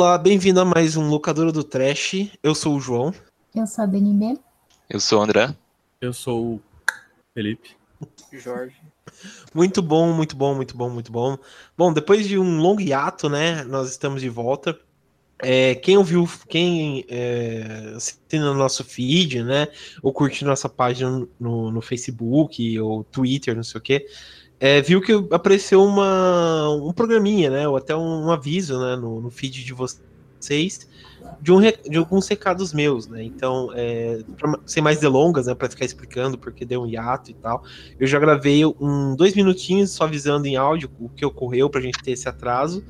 Olá, bem-vindo a mais um Locadora do Trash. Eu sou o João. Eu sou a DNB. Eu sou o André. Eu sou o Felipe. Jorge. Muito bom, muito bom, muito bom, muito bom. Bom, depois de um longo hiato, né, nós estamos de volta. É, quem ouviu, quem é, assistindo no nosso feed, né, ou curtindo nossa página no, no Facebook ou Twitter, não sei o que, é, viu que apareceu uma, um programinha, né, ou até um, um aviso, né, no, no, feed de vocês de, um, de alguns recados meus, né. Então, é, pra, sem mais delongas, né, para ficar explicando porque deu um hiato e tal, eu já gravei um dois minutinhos só avisando em áudio o que ocorreu para a gente ter esse atraso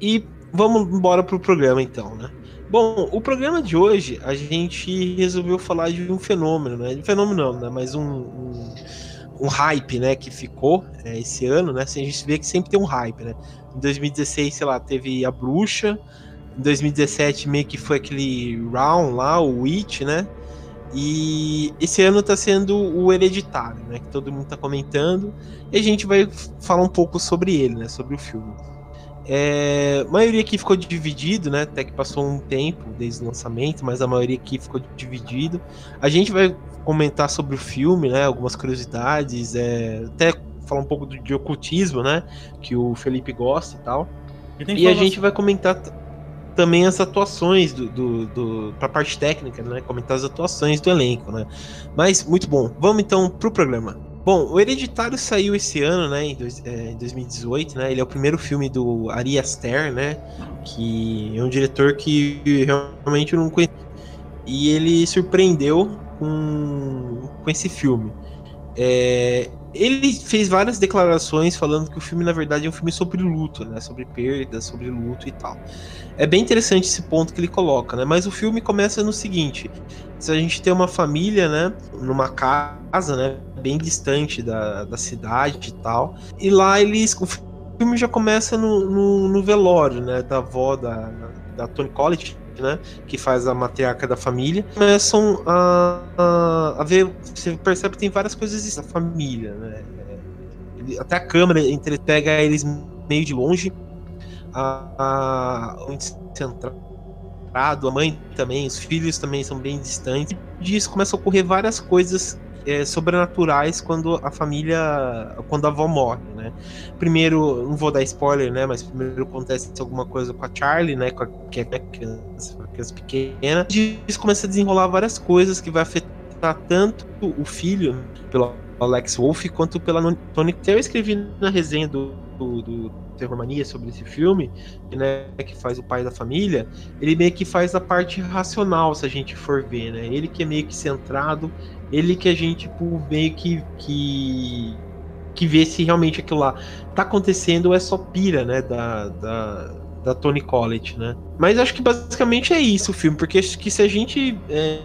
e vamos embora pro programa então, né? Bom, o programa de hoje a gente resolveu falar de um fenômeno, né? De fenômeno não, né? Mas um, um, um hype, né? Que ficou é, esse ano, né? Assim, a gente vê que sempre tem um hype, né? Em 2016, sei lá, teve a Bruxa. Em 2017 meio que foi aquele Round lá, o Witch, né? E esse ano tá sendo o Hereditário, né? Que todo mundo tá comentando. E a gente vai falar um pouco sobre ele, né? Sobre o filme. É, a maioria aqui ficou dividido, né? Até que passou um tempo desde o lançamento, mas a maioria aqui ficou dividido. A gente vai comentar sobre o filme, né? Algumas curiosidades, é, até falar um pouco de ocultismo, né? Que o Felipe gosta e tal. E, e a gente vai comentar também as atuações do, do, do para parte técnica, né? Comentar as atuações do elenco, né? Mas muito bom. Vamos então pro programa. Bom, o Hereditário saiu esse ano, né, em, dois, é, 2018, né? Ele é o primeiro filme do Ari Aster, né? Que é um diretor que realmente eu não conheço. E ele surpreendeu com, com esse filme. É, ele fez várias declarações falando que o filme, na verdade, é um filme sobre luto, né? Sobre perda, sobre luto e tal. É bem interessante esse ponto que ele coloca, né? Mas o filme começa no seguinte: se a gente tem uma família, né? Numa casa, né? Bem distante da, da cidade e tal. E lá eles. O filme já começa no, no, no velório, né? Da avó da, da Tony Collett, né, que faz a matriarca da família, começam a, a, a, ver. Você percebe que tem várias coisas da família, né? Até a câmera pega eles meio de longe. A, a, centrado, a mãe também, os filhos também são bem distantes. Disso começa a ocorrer várias coisas é, sobrenaturais quando a família, quando a avó morre, né? Primeiro, não vou dar spoiler, né? Mas primeiro acontece alguma coisa com a Charlie, né? Com a, que é criança, criança pequena. E isso começa a desenrolar várias coisas que vai afetar tanto o filho, pelo Alex Wolff, quanto pela Tony. Eu escrevi na resenha do, do, do Terror Mania sobre esse filme, né, que faz o pai da família, ele meio que faz a parte racional, se a gente for ver, né? Ele que é meio que centrado, ele que a gente tipo, meio que, que que vê se realmente aquilo lá tá acontecendo ou é só pira, né, da, da, da Tony Collett, né? Mas acho que basicamente é isso o filme, porque acho que se a gente, é,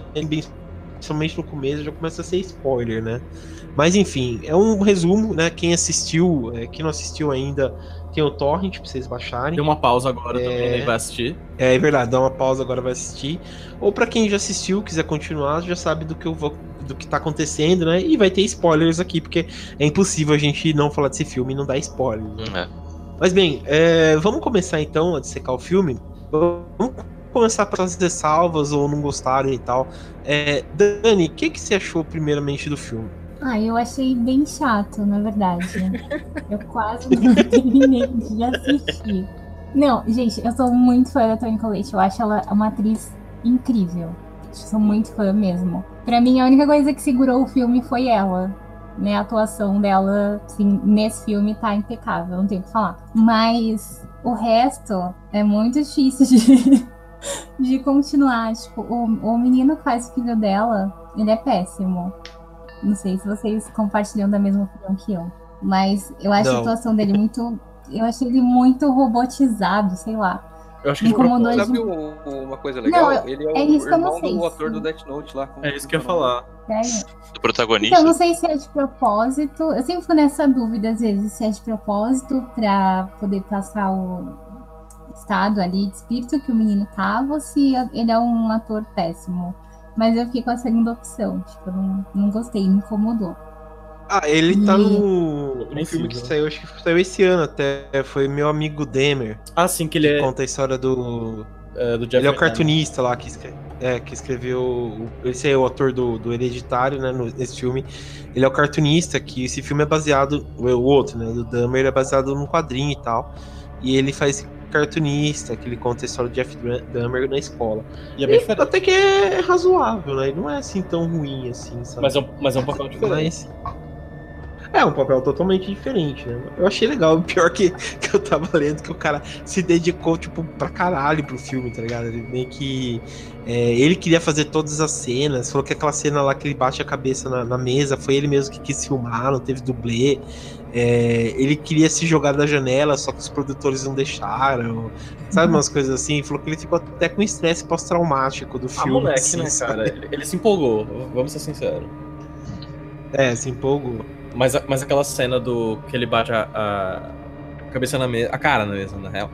principalmente no começo, já começa a ser spoiler, né? Mas enfim, é um resumo, né? Quem assistiu, é, quem não assistiu ainda, tem o Torrent pra vocês baixarem. Deu uma pausa agora é... também, vai assistir. É, é verdade, dá uma pausa agora vai assistir. Ou para quem já assistiu, quiser continuar, já sabe do que eu vou do que tá acontecendo, né? E vai ter spoilers aqui, porque é impossível a gente não falar desse filme e não dar spoilers. Né? É. Mas bem, é, vamos começar então a dissecar o filme. Vamos começar para as ressalvas ou não gostaram e tal. É, Dani, o que, que você achou primeiramente do filme? Ah, eu achei bem chato, na verdade. eu quase não terminei de assistir. Não, gente, eu sou muito fã da Toni Collette. Eu acho ela uma atriz incrível. Sou muito fã mesmo. Pra mim, a única coisa que segurou o filme foi ela. Né, a atuação dela, assim, nesse filme tá impecável, não tenho o que falar. Mas o resto é muito difícil de, de continuar. Tipo, o, o menino que faz o filho dela, ele é péssimo. Não sei se vocês compartilham da mesma opinião que eu. Mas eu acho não. a atuação dele muito. Eu achei ele muito robotizado, sei lá. Eu acho que incomodou de... Sabe uma coisa legal? Não, ele é, é o irmão do ator do Death Note lá. É isso que eu ia falar. É. Do protagonista. Então, não sei se é de propósito. Eu sempre fico nessa dúvida, às vezes, se é de propósito pra poder passar o estado ali de espírito que o menino tava ou se ele é um ator péssimo. Mas eu fiquei com a segunda opção. Tipo, não, não gostei, me incomodou. Ah, ele tá no, no filme que saiu, acho que saiu esse ano até. Foi meu amigo Demer. Ah, sim, que ele é. Conta a história do. É, do ele é o cartunista lá que, escreve, é, que escreveu. Esse é o ator do, do Hereditário, né? Nesse filme. Ele é o cartunista, que esse filme é baseado. O outro, né? Do Dahmer é baseado num quadrinho e tal. E ele faz cartunista, que ele conta a história de Jeff Dahmer na escola. E, é e até que é razoável, né? Não é assim tão ruim assim, sabe? Mas é um, mas é um papel diferente. Mas... É, um papel totalmente diferente, né? Eu achei legal. O pior que, que eu tava lendo que o cara se dedicou, tipo, pra caralho pro filme, tá ligado? Ele meio que. É, ele queria fazer todas as cenas. Falou que aquela cena lá que ele bate a cabeça na, na mesa foi ele mesmo que quis filmar, não teve dublê. É, ele queria se jogar da janela, só que os produtores não deixaram. Sabe, umas coisas assim. Falou que ele ficou até com estresse pós-traumático do ah, filme. Ah, moleque, assim, né, cara? Ele, ele se empolgou, vamos ser sinceros. É, se empolgou. Mas, mas aquela cena do que ele bate a, a cabeça na mesa, a cara na mesa, na real.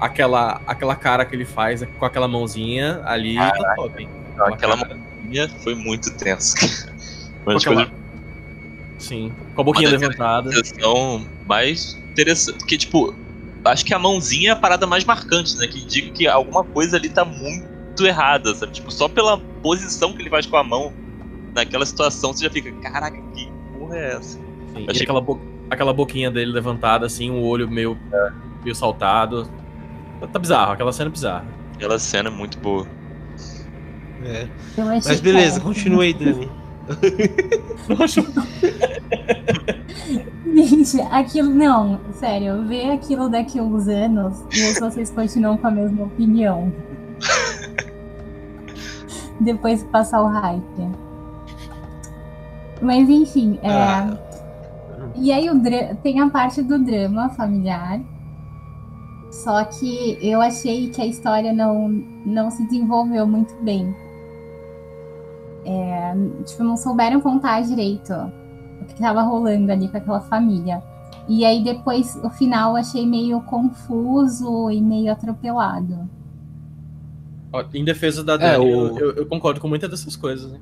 Aquela, aquela cara que ele faz com aquela mãozinha ali tá Caraca. top, aquela cara. mãozinha foi muito tensa. Mas aquela... Sim, com a boquinha levantada. mais interessante. Porque, tipo, acho que a mãozinha é a parada mais marcante, né? Que indica que alguma coisa ali tá muito errada, sabe? Tipo, só pela posição que ele faz com a mão naquela situação, você já fica, caraca, que é essa? Sim, Achei... aquela, bo... aquela boquinha dele levantada, assim, o um olho meio, é. meio saltado. Tá, tá bizarro, aquela cena é bizarra. Aquela cena é muito boa. É. Mas beleza, continue aí, Dani. Gente, aquilo. Não, sério, ver aquilo daqui a uns anos e se vocês continuam com a mesma opinião. Depois que passar o hype. Mas enfim, é... Ah. E aí o tem a parte do drama familiar. Só que eu achei que a história não, não se desenvolveu muito bem. É, tipo, não souberam contar direito o que estava rolando ali com aquela família. E aí depois, o final, eu achei meio confuso e meio atropelado. Em defesa da Dani, é, o... eu, eu, concordo com muitas dessas coisas. Né?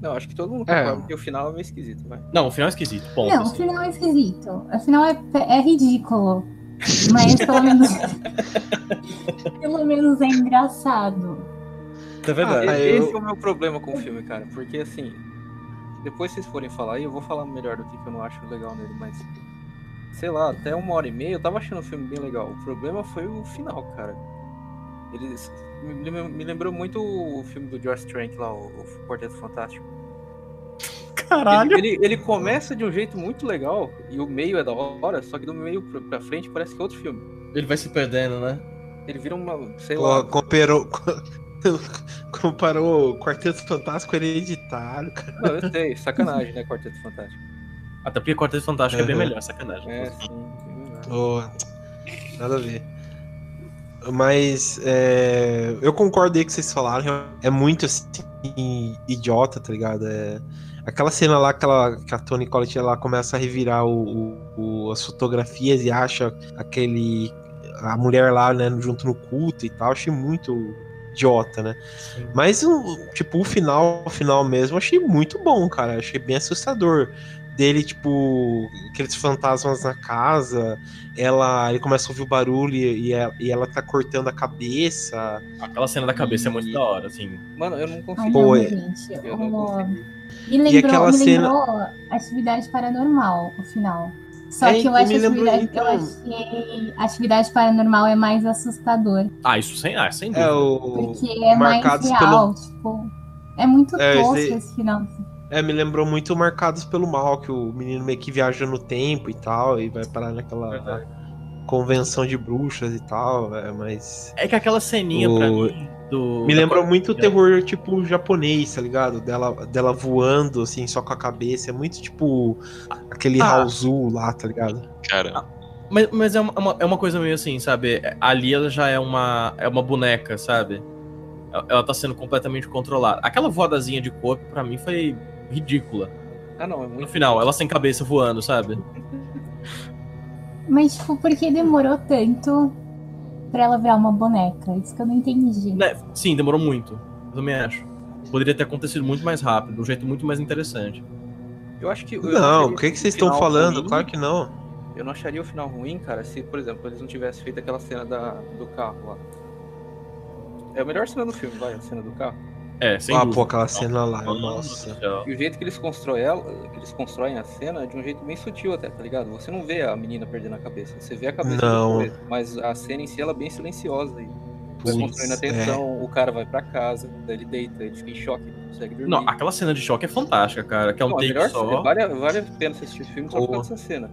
Não, acho que todo mundo é. concorda que o final é meio esquisito, vai. Não, o final é esquisito, ponto. Não, assim. o final é esquisito. O final é, é ridículo. Mas pelo menos. pelo menos é engraçado. É verdade. Ah, eu... Esse é o meu problema com o filme, cara. Porque assim. Depois vocês forem falar aí, eu vou falar melhor do que eu não acho legal nele, mas. Sei lá, até uma hora e meia eu tava achando o filme bem legal. O problema foi o final, cara. Eles me, lembrou muito o filme do George Trank lá, o, o Quarteto Fantástico. Caralho! Ele, ele, ele, começa de um jeito muito legal e o meio é da hora, só que do meio pra frente parece que é outro filme. Ele vai se perdendo, né? Ele vira uma. sei Pô, lá. Comparou, comparou o Quarteto Fantástico hereditário, cara. Não, eu sei, sacanagem, né? Quarteto Fantástico. Até porque Quarteto Fantástico uhum. é bem melhor, sacanagem. É, sim. Oh, nada a ver. Mas é, eu concordo aí que vocês falaram. É muito assim, idiota, tá ligado? É, aquela cena lá que, ela, que a Tony Collette ela começa a revirar o, o, as fotografias e acha aquele. a mulher lá, né, junto no culto e tal. Achei muito idiota, né? Sim. Mas, tipo, o final, o final mesmo, achei muito bom, cara. Achei bem assustador dele, tipo, aqueles fantasmas na casa, ela, ele começa a ouvir o barulho e, ela, e ela tá cortando a cabeça. Aquela cena da cabeça e... é muito da hora, assim. Mano, eu não consigo. Pô, é... gente, eu não consigo. Me lembrou, e aquela me lembrou cena... atividade paranormal, o final. Só é, que eu acho atividade, então... eu achei atividade paranormal é mais assustador. Ah, isso sem, ah, sem dúvida. É o... Porque é mais real, pelo... tipo. É muito é, tosco esse... esse final. É, me lembrou muito Marcados pelo Mal, que o menino meio que viaja no tempo e tal, e vai parar naquela Verdade. convenção de bruxas e tal, é, mas... É que aquela ceninha o... pra mim do... Me lembrou muito o terror, tipo, japonês, tá ligado? Dela, dela voando, assim, só com a cabeça, é muito, tipo, aquele ah. Raozu lá, tá ligado? Cara... Ah, mas, mas é, uma, é uma coisa meio assim, sabe? Ali ela já é uma, é uma boneca, sabe? Ela tá sendo completamente controlada. Aquela voadazinha de corpo, para mim, foi ridícula. Ah, não, é muito. No final, ela sem cabeça voando, sabe? Mas, tipo, por que demorou tanto pra ela virar uma boneca? Isso que eu não entendi. Né? Sim, demorou muito. Eu também acho. Poderia ter acontecido muito mais rápido, de um jeito muito mais interessante. Eu acho que. eu Não, o que, que vocês estão falando? ruim. Claro que não. Eu não acharia o final ruim, cara, se, por exemplo, eles não tivessem feito aquela cena da, do carro lá. É a melhor cena do filme, vai, a cena do carro. É, sem ah, pô, aquela cena lá, do nossa. céu. E o jeito que eles constroem ela, que eles constroem a cena é de um jeito bem sutil até, tá ligado? Você não vê a menina perdendo a cabeça, você vê a cabeça Não. depois, mas a cena em si ela é bem silenciosa e vai construindo a tensão, o cara vai pra casa, daí ele deita, ele fica em choque, não consegue dormir. Não, aquela cena de choque é fantástica, cara. Que é um Não, take melhor só. vale, a- vale a pena assistir o filme só por causa dessa cena.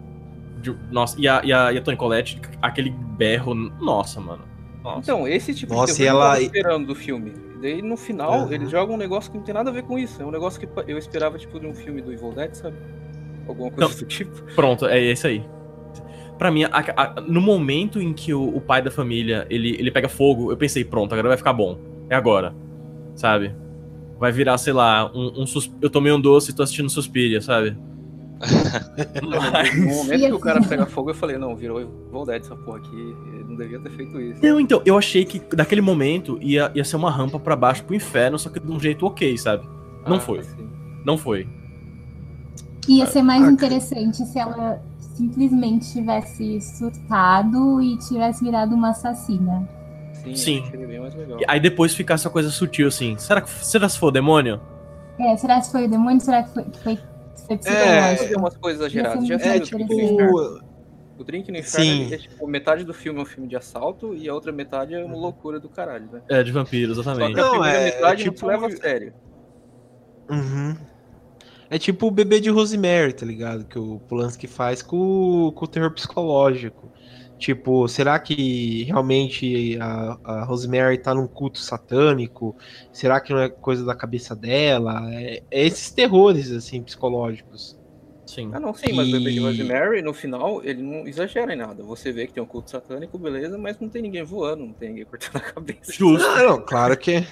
de- Nossa, e a, e, a, e a Toni Collette, aquele berro. Nossa, mano. Nossa. Então, esse tipo Nossa, de e terror eu ela- tava esperando do filme. Daí no final Uhum. eles jogam um negócio que não tem nada a ver com isso. É um negócio que eu esperava, tipo, de um filme do Evil Dead, sabe? Alguma coisa Não. do tipo. Pronto, é esse aí. Pra mim, a- a- no momento em que o, o pai da família ele, ele pega fogo, eu pensei, pronto, agora vai ficar bom. É agora. Sabe? Vai virar, sei lá, um, um. Eu tomei um doce e tô assistindo Suspiria, sabe? No momento que o assim- cara pega fogo, eu falei, não, virou Evil Dead essa porra aqui. Ele não devia ter feito isso. Não, então, eu achei que daquele momento ia, ia ser uma rampa pra baixo pro inferno, só que de um jeito ok, sabe? Não Ah, foi. sim. Não foi. Ia ser mais Ah, interessante se ela simplesmente tivesse surtado e tivesse virado uma assassina. Sim, Sim. eu achei bem mais legal. E aí depois ficar essa coisa sutil assim. Será que será se for demônio? É, será que foi o demônio? Será que foi, que foi, Fazer psicológico? umas coisas exageradas. Já É, tipo. Drink no Inferno? O Drink no Inferno, Sim. é, tipo, metade do filme é um filme de assalto e a outra metade é uma loucura do caralho, né? É, de vampiro, Só exatamente. que a Não, primeira é- metade é não tipo- se leva a sério. Uhum. É tipo o bebê de Rosemary, tá ligado? Que o Polanski faz com, com o terror psicológico. Tipo, será que realmente a, a Rosemary tá num culto satânico? Será que não é coisa da cabeça dela? É, é esses terrores, assim, psicológicos. Sim. Ah, não, sim, mas o bebê de Rosemary, no final, ele não exagera em nada. Você vê que tem um culto satânico, beleza, mas não tem ninguém voando, não tem ninguém cortando a cabeça. Justo. Ah, não, claro que é.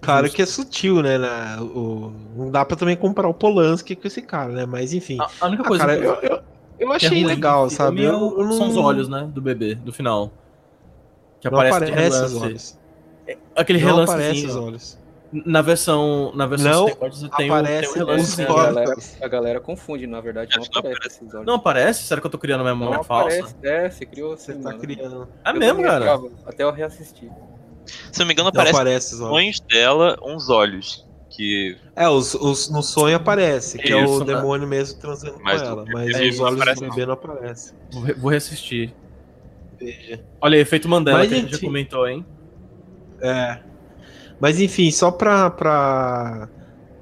Claro Justo. que é sutil, né? na- o, não dá pra também comparar o Polanski com esse cara, né? Mas enfim. A, a única Ah, coisa cara, que eu, eu, eu é achei ruim legal, no sabe? Eu, eu não, São os olhos, né? Do bebê, do final. Que Não aparece, de aparece os relance. olhos. Aquele Não aparece os olhos. Na versão. Na versão Não tem, aparece tem um relance. os né? a, olhos. galera, a galera confunde, na verdade, não não aparece esses olhos. Não aparece? Será que eu tô criando uma Não memória falsa? aparece, é, você criou Você assim, tá mano. criando. É Eu mesmo, cara? Até eu reassistir. Se não me engano, Não aparece aparece os olhos. dela uns olhos. Que. É, os, os, no sonho aparece, que é Isso, o né? demônio mesmo transando Mas com ela. Mas os olhos aparece, do bebê não aparecem. Vou, re- vou reassistir. Veja. Olha aí, efeito Mandela, Mas, que a gente já comentou, hein? É. Mas enfim, só pra, pra,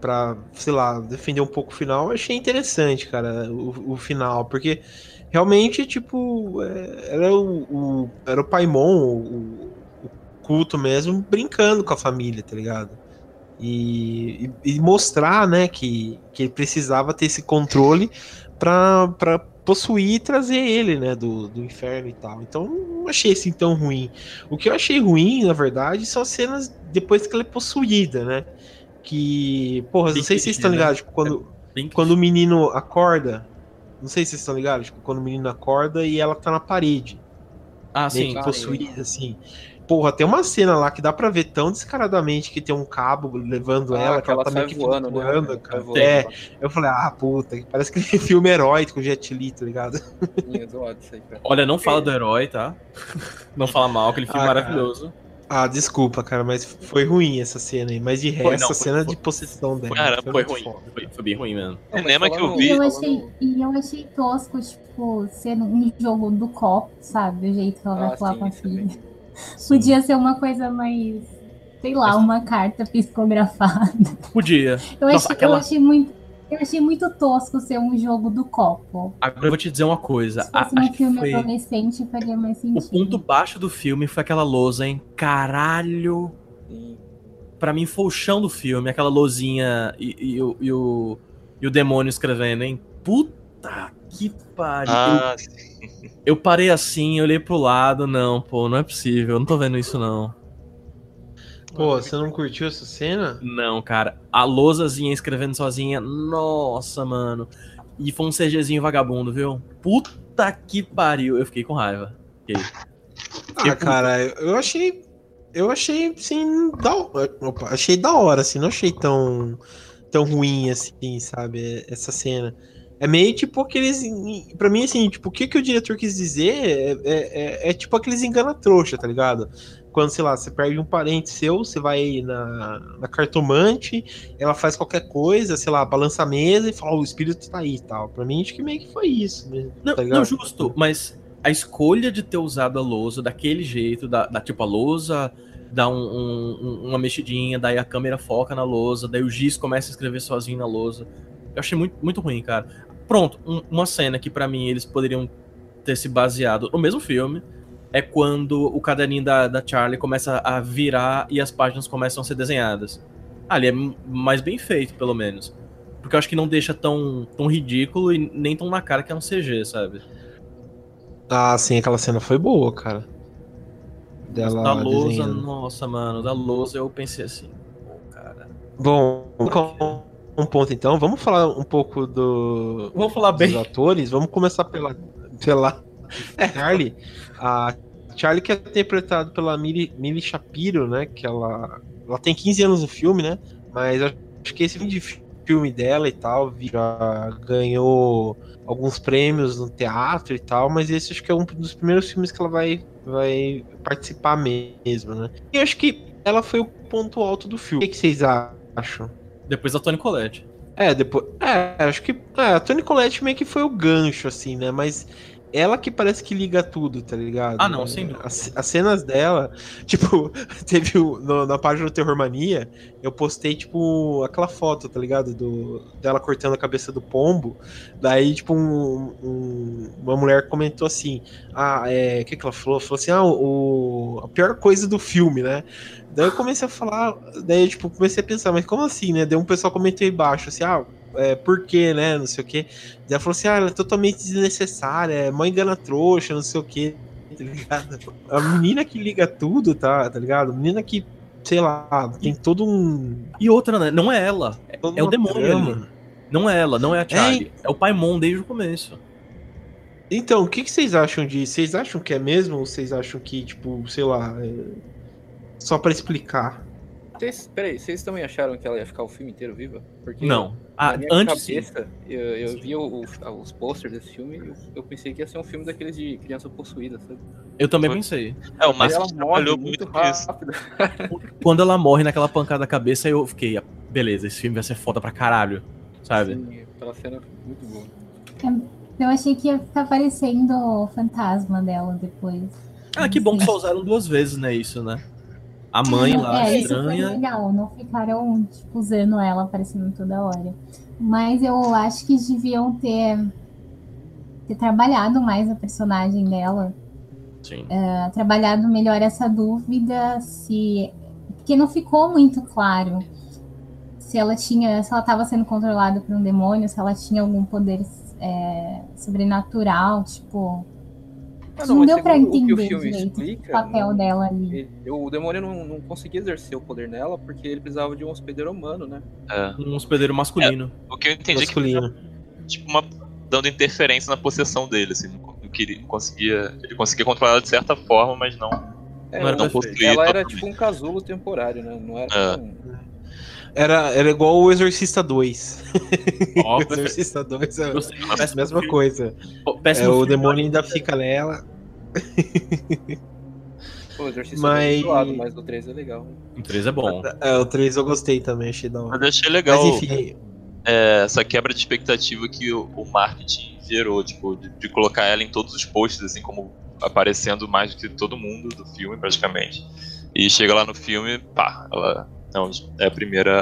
pra, sei lá, defender um pouco o final, eu achei interessante, cara, o, o final, porque realmente, tipo, é, era o, o- era o Paimon, o, o culto mesmo, brincando com a família, tá ligado? E, e- mostrar, né, que, que ele precisava ter esse controle pra possuir e trazer ele, né, do, do inferno e tal. Então, não achei assim tão ruim. O que eu achei ruim, na verdade, são as cenas depois que ela é possuída, né? Que, porra, não sei se vocês estão né? ligados, tipo, quando, Bem quando o menino acorda, não sei se vocês estão ligados, tipo, quando o menino acorda e ela tá na parede, Ah, sim. possuída, assim. Porra, tem uma cena lá que dá pra ver tão descaradamente que tem um cabo levando Ah, ela, que ela tá meio que voando, né? voando, Sai cara. voando, É, eu falei, ah, puta, parece que filme herói com Jet Li, tá ligado? É cara. Olha, não fala do herói, tá? Não fala mal, aquele filme Ah, cara. maravilhoso. Ah, desculpa, cara, mas foi ruim essa cena aí. Mas de resto, Foi, não, a foi- cena foi- de possessão dela. Caramba, Foi muito ruim. Foi, foi bem ruim mesmo. Não, Cinema que eu vi- E eu achei, e eu achei tosco, tipo, ser um jogo do copo, sabe? O jeito que ela vai Ah, falar sim, com a isso filha. Podia ser uma coisa mais, sei lá, uma carta psicografada. Podia. Eu, Nossa, achei, aquela- eu, achei muito, eu achei muito tosco ser um jogo do copo. Agora eu vou te dizer uma coisa. Se a- fosse um acho que filme foi... adolescente, faria mais O sentido. ponto baixo do filme foi aquela lousa, hein? Caralho! Sim. Pra mim foi o chão do filme, aquela lousinha e, e o- e o, e o demônio escrevendo, hein? Puta que pariu. Ah, Eu, eu parei assim, olhei pro lado, não, pô, não é possível, eu não tô vendo isso não. Pô, você não curtiu essa cena? Não, cara. A lousazinha escrevendo sozinha, nossa, mano. E foi um CGzinho vagabundo, viu? Puta que pariu. Eu fiquei com raiva. Fiquei. Ah, cara, eu eu achei. Eu achei, assim, da, opa, achei da hora, assim, não achei tão. tão ruim assim, sabe? Essa cena. É meio tipo aqueles. Pra mim, assim, tipo, o que, que o diretor quis dizer é, é, é, é tipo aqueles engana-trouxa, tá ligado? Quando, sei lá, você perde um parente seu, você vai na, na cartomante, ela faz qualquer coisa, sei lá, balança a mesa e fala, oh, o espírito tá aí e tal. Pra mim, acho que meio que foi isso mesmo. Não, tá não justo, mas a escolha de ter usado a lousa daquele jeito, da, da tipo, a lousa dá um, um, uma mexidinha, daí a câmera foca na lousa, daí o Giz começa a escrever sozinho na lousa. Eu achei muito, muito ruim, cara. Pronto, um, uma cena que para mim eles poderiam ter se baseado no mesmo filme é quando o caderninho da, da Charlie começa a virar e as páginas começam a ser desenhadas. Ali é mais bem feito, pelo menos. Porque eu acho que não deixa tão, tão ridículo e nem tão na cara que é um CG, sabe? Ah, sim, aquela cena foi boa, cara. Dela da lousa, desenhando. nossa, mano, da lousa eu pensei assim, pô, cara. Bom, um ponto então, vamos falar um pouco do. Vamos falar bem. Dos atores, vamos começar pela. pela é, Charlie. A Charlie que é interpretado pela Millie, Millie Shapiro, né? Que ela. Ela tem 15 anos no filme, né? Mas acho que esse de filme dela e tal já ganhou alguns prêmios no teatro e tal, mas esse acho que é um dos primeiros filmes que ela vai, vai participar mesmo, né? E acho que ela foi o ponto alto do filme. O que, que vocês acham? Depois da Tony Collette. É, depois. É, acho que. É, a Tony Collette meio que foi o gancho, assim, né? Mas ela que parece que liga tudo, tá ligado? Ah, não, sim. As, as cenas dela, tipo, teve no, na página do Terror Mania, eu postei, tipo, aquela foto, tá ligado? Do, dela cortando a cabeça do pombo. Daí, tipo, um, um, uma mulher comentou assim: Ah, é. O que, que ela falou? Falou assim: Ah, o, a pior coisa do filme, né? Daí eu comecei a falar, daí, tipo, comecei a pensar, mas como assim, né? Daí um pessoal comentou aí embaixo, assim, ah, é, por quê, né? Não sei o quê. Ela falou assim: ah, ela é totalmente desnecessária, é mãe engana trouxa, não sei o quê, tá ligado? A menina que liga tudo, tá, tá ligado? A menina que, sei lá, tem todo um. E outra, né? Não é ela. É, é o demônio. Não é ela, não é a Charlie. É, é o Paimon desde o começo. Então, o que, que vocês acham disso? Vocês acham que é mesmo ou vocês acham que, tipo, sei lá, é... só para explicar? Vocês, peraí, vocês também acharam que ela ia ficar o filme inteiro viva? Porque não. Ah, antes cabeça, eu, eu vi o, o, os posters desse filme e eu, eu, pensei que ia ser um filme daqueles de criança possuída, sabe? Eu também pensei. É, o Márcio trabalhou muito, muito rápido. Quando ela morre naquela pancada da cabeça, eu fiquei, beleza, esse filme vai ser foda pra caralho, sabe? Sim, aquela cena muito boa. Eu achei que ia ficar aparecendo o fantasma dela depois. Ah, que bom que só usaram duas vezes, né, isso, né? A mãe lá é, estranha. Isso foi legal, não ficaram tipo, usando ela aparecendo toda hora. Mas eu acho que deviam ter, ter trabalhado mais a personagem dela. Sim. Uh, trabalhado melhor essa dúvida se. Porque não ficou muito claro se ela tinha. Se ela estava sendo controlada por um demônio, se ela tinha algum poder é, sobrenatural, tipo ah, não, não deu pra entender o, que o filme explica, o papel não, dela ali. Ele, o demônio não, não conseguia exercer o poder nela porque ele precisava de um hospedeiro humano, né? É. Um hospedeiro masculino. É, o que eu entendi masculino. é que tipo uma dando interferência na possessão dele, assim, não, não queria, conseguia, ele conseguia controlar de certa forma, mas não é, não, não possuía. Ela era tipo um casulo temporário, né? Não era é. um... Era, era igual o Exorcista 2. Oh, o Exorcista 2 é a mesma coisa. É, o demônio ainda fica nela. Pô, o Exorcista mas... é lado, mas o 3 é legal. O 3 é bom. É, o 3 eu gostei também, achei da hora. Mas eu achei legal mas, enfim... é, essa quebra de expectativa que o, o marketing gerou, tipo, de, de, colocar ela em todos os posts, assim, como aparecendo mais do que todo mundo do filme, praticamente. E chega lá no filme, pá, ela não, é a primeira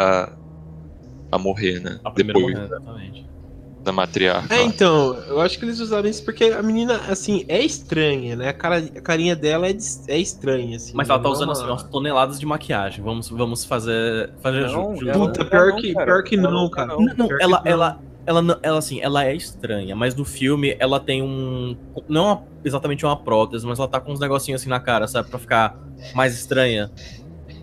a, a morrer, né? A primeira Depois, morrer, exatamente. Da matriarca. É, então, eu acho que eles usaram isso porque a menina, assim, é estranha, né? A, cara, a carinha dela é, é estranha, assim. Mas ela tá usando, uma... assim, umas toneladas de maquiagem. Vamos, vamos fazer. fazer não, Puta, pior, não, que, pior que não, cara. Não, não, ela, ela, ela, ela, assim, ela é estranha, mas no filme ela tem um. Não exatamente uma prótese, mas ela tá com uns negocinhos assim na cara, sabe? Pra ficar mais estranha.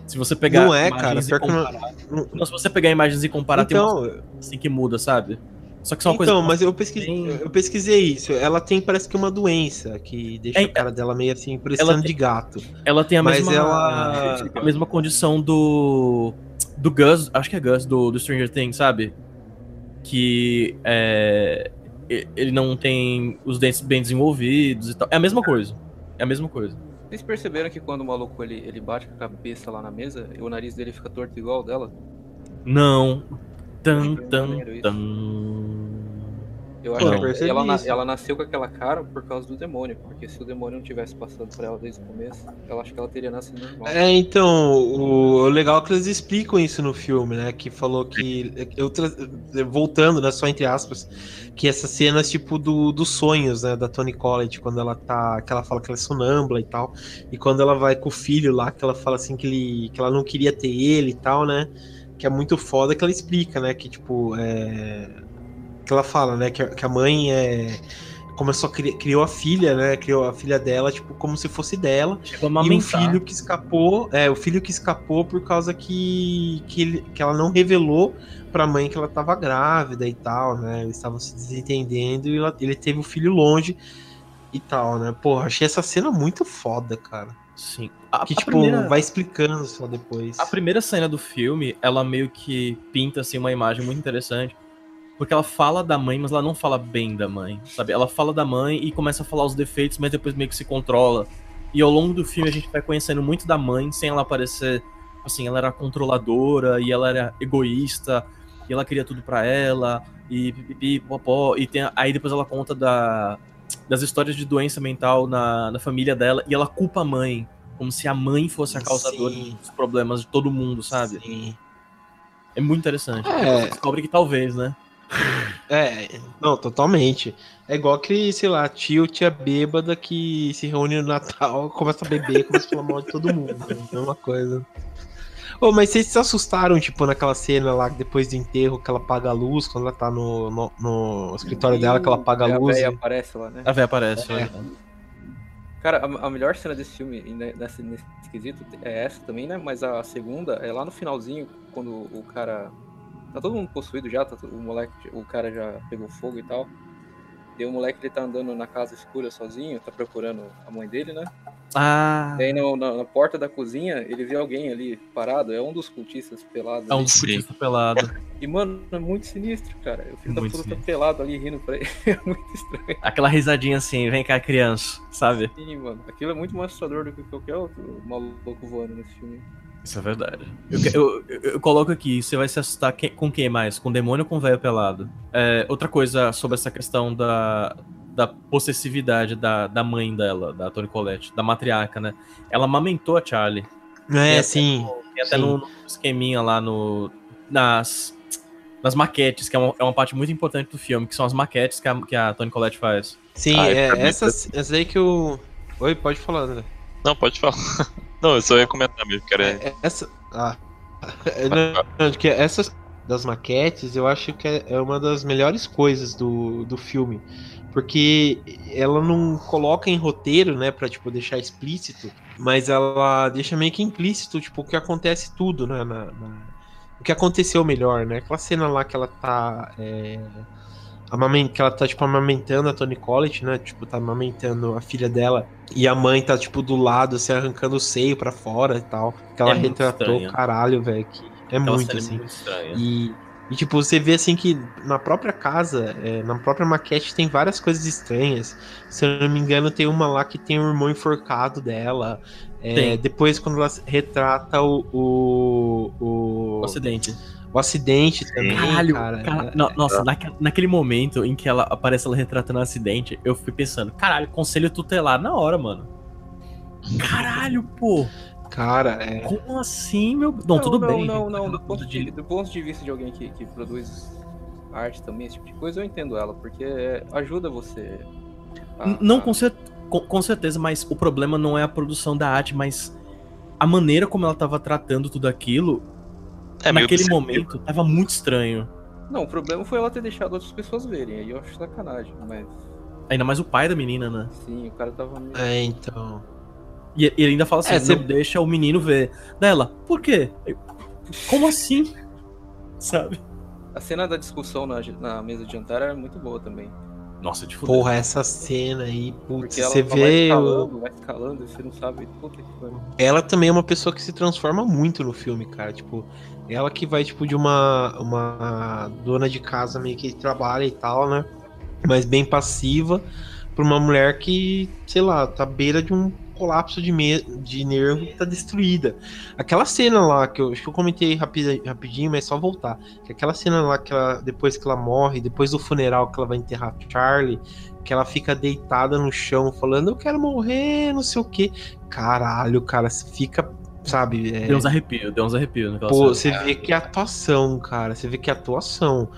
Se você pegar. Não é, cara. Comparar, não... não... se você pegar imagens e comparar, então... tem uma assim que muda, sabe? Só que são então, coisa. mas eu pesquisei, bem... eu pesquisei isso. Ela tem, parece que uma doença que deixa é, a cara dela meio assim, parecendo de gato. Ela tem a mas mesma, ela... a mesma condição do. do Gus, acho que é Gus, do, do Stranger Things, sabe? Que é, ele não tem os dentes bem desenvolvidos e tal. É a mesma coisa. É a mesma coisa. Vocês perceberam que quando o maluco ele, ele bate com a cabeça lá na mesa, o nariz dele fica torto igual o dela? Não. Tan, tan, tan. Eu acho que ela, ela, nasceu com aquela cara por causa do demônio, porque se o demônio não tivesse passado por ela desde o começo, eu acho que ela teria nascido normal. É, então, o, o legal é que eles explicam isso no filme, né? Que falou que. Eu voltando, né? Só entre aspas, que essas cenas, tipo, do, dos sonhos, né? Da Tony Collette, quando ela tá. que ela fala que ela é sonâmbula e tal. E quando ela vai com o filho lá, que ela fala assim que, ele, que ela não queria ter ele e tal, né? Que é muito foda que ela explica, né? Que, tipo, é que ela fala, né? Que, que a mãe é começou a cri, criou a filha, né? Criou a filha dela, tipo, como se fosse dela. e o filho que escapou, é, o filho que escapou por causa que que, ele, que ela não revelou para a mãe que ela estava grávida e tal, né? Eles estavam se desentendendo e ela, ele teve o filho longe e tal, né? Porra, achei essa cena muito foda, cara. Sim. A, que, a tipo, primeira... vai explicando só depois. A primeira cena do filme, ela meio que pinta, assim, uma imagem muito interessante porque ela fala da mãe, mas ela não fala bem da mãe, sabe? Ela fala da mãe e começa a falar os defeitos, mas depois meio que se controla. E ao longo do filme a gente vai conhecendo muito da mãe, sem ela parecer. Assim, ela era controladora e ela era egoísta, e ela queria tudo para ela, e pipipi, popó. E tem, aí depois ela conta da, das histórias de doença mental na, na família dela, e ela culpa a mãe, como se a mãe fosse a causadora Sim. dos problemas de todo mundo, sabe? Sim. É muito interessante. É. Você descobre que talvez, né? É, não, totalmente. É igual que, sei lá, tio, tia bêbada que se reúne no Natal, começa a beber, começa a falar mal de todo mundo. Né? Mesma coisa. Oh, mas vocês se assustaram, tipo, naquela cena lá, depois do enterro, que ela apaga a luz, quando ela tá no, no, no escritório dela, que ela apaga a luz. A véia e... aparece lá, né? A véia aparece, é. Cara, a, a, melhor cena desse filme, nesse, nesse quesito, é essa também, né? Mas a segunda é lá no finalzinho, quando o cara Tá todo mundo possuído já, tá, o moleque, o cara já pegou fogo e tal. E o moleque ele tá andando na casa escura sozinho, tá procurando a mãe dele, né? Ah. E aí na, na, na, porta da cozinha, ele vê alguém ali parado, é um dos cultistas pelados. É um dos cultistas pelados. E, mano, é muito sinistro, cara. O filho muito da puta tá pelado ali rindo pra ele. É muito estranho. Aquela risadinha assim, vem cá, criança, sabe? Sim, mano. Aquilo é muito mais assustador do que qualquer outro maluco voando nesse filme. Isso é verdade. Eu, eu, eu, coloco aqui, você vai se assustar que, com quem mais? Com demônio ou com velho pelado? É, outra coisa sobre essa questão da, da possessividade da, da mãe dela, da Toni Collette, da matriarca, né? Ela amamentou a Charlie. É, sim. e até sim. no, esqueminha lá no, nas, nas maquetes, que é uma, é uma parte muito importante do filme, que são as maquetes que a, que a Toni Collette faz. Sim, ah, é, essas, essas aí que o. Oi, pode falar, André. Não, pode falar. Não, eu só ia comentar mesmo, que era. É, essa. Ah. Não, que essas das maquetes eu acho que é, é uma das melhores coisas do, do filme. Porque ela não coloca em roteiro, né, pra, tipo, deixar explícito, mas ela deixa meio que implícito, tipo, o que acontece tudo, né, na, na... o que aconteceu melhor, né, aquela cena lá que ela tá é que ela tá, tipo, amamentando a Tony Collette, né? Tipo, tá amamentando a filha dela. E a mãe tá, tipo, do lado, assim, arrancando o seio pra fora e tal. Que ela é retratou, caralho, velho. É Aquela muito, assim. É muito e, e, tipo, você vê, assim, que na própria casa, é, na própria maquete, tem várias coisas estranhas. Se eu não me engano, tem uma lá que tem o um irmão enforcado dela. É, depois, quando ela retrata o, o, o... o acidente o acidente também, Caralho, cara. cara é, nossa, naquele, naquele momento em que ela aparece ela retratando o um acidente, eu fui pensando, caralho, conselho tutelar na hora, mano. Caralho, pô. Cara, é. Como assim, meu. Não, não tudo não, bem. Não, não, do ponto, de, do ponto de vista de alguém que, que produz arte também, esse tipo de coisa, eu entendo ela, porque ajuda você. A, não, com, cer com, com certeza, mas o problema não é a produção da arte, mas a maneira como ela tava tratando tudo aquilo é, naquele momento tava muito estranho. Não, o problema foi ela ter deixado outras pessoas verem, aí eu acho sacanagem, mas. Ainda mais o pai da menina, né? Sim, o cara tava. Meio... É, então. E, ele ainda fala assim: é, você... não deixa o menino ver. Dela, por quê? Como assim? Sabe? A cena da discussão na, na mesa de jantar era muito boa também. Nossa, de fuder. Porra, essa cena aí, putz, Porque ela você vê. vai escalando, vai escalando, e você não sabe. Puta que pariu. Ela também é uma pessoa que se transforma muito no filme, cara. Tipo, ela que vai, tipo, de uma, uma dona de casa meio que trabalha e tal, né? Mas bem passiva, pra uma mulher que, sei lá, tá à beira de um colapso de, de nervo que tá destruída. Aquela cena lá, que eu acho que eu comentei rapida, rapidinho, mas só voltar. Que aquela cena lá que ela, depois que ela morre, depois do funeral que ela vai enterrar Charlie, que ela fica deitada no chão falando, eu quero morrer, não sei o quê. Caralho, cara, fica, sabe? é, Deu uns arrepios, deu uns arrepios Pô, cena. você vê que é atuação, cara. Você vê que é atuação.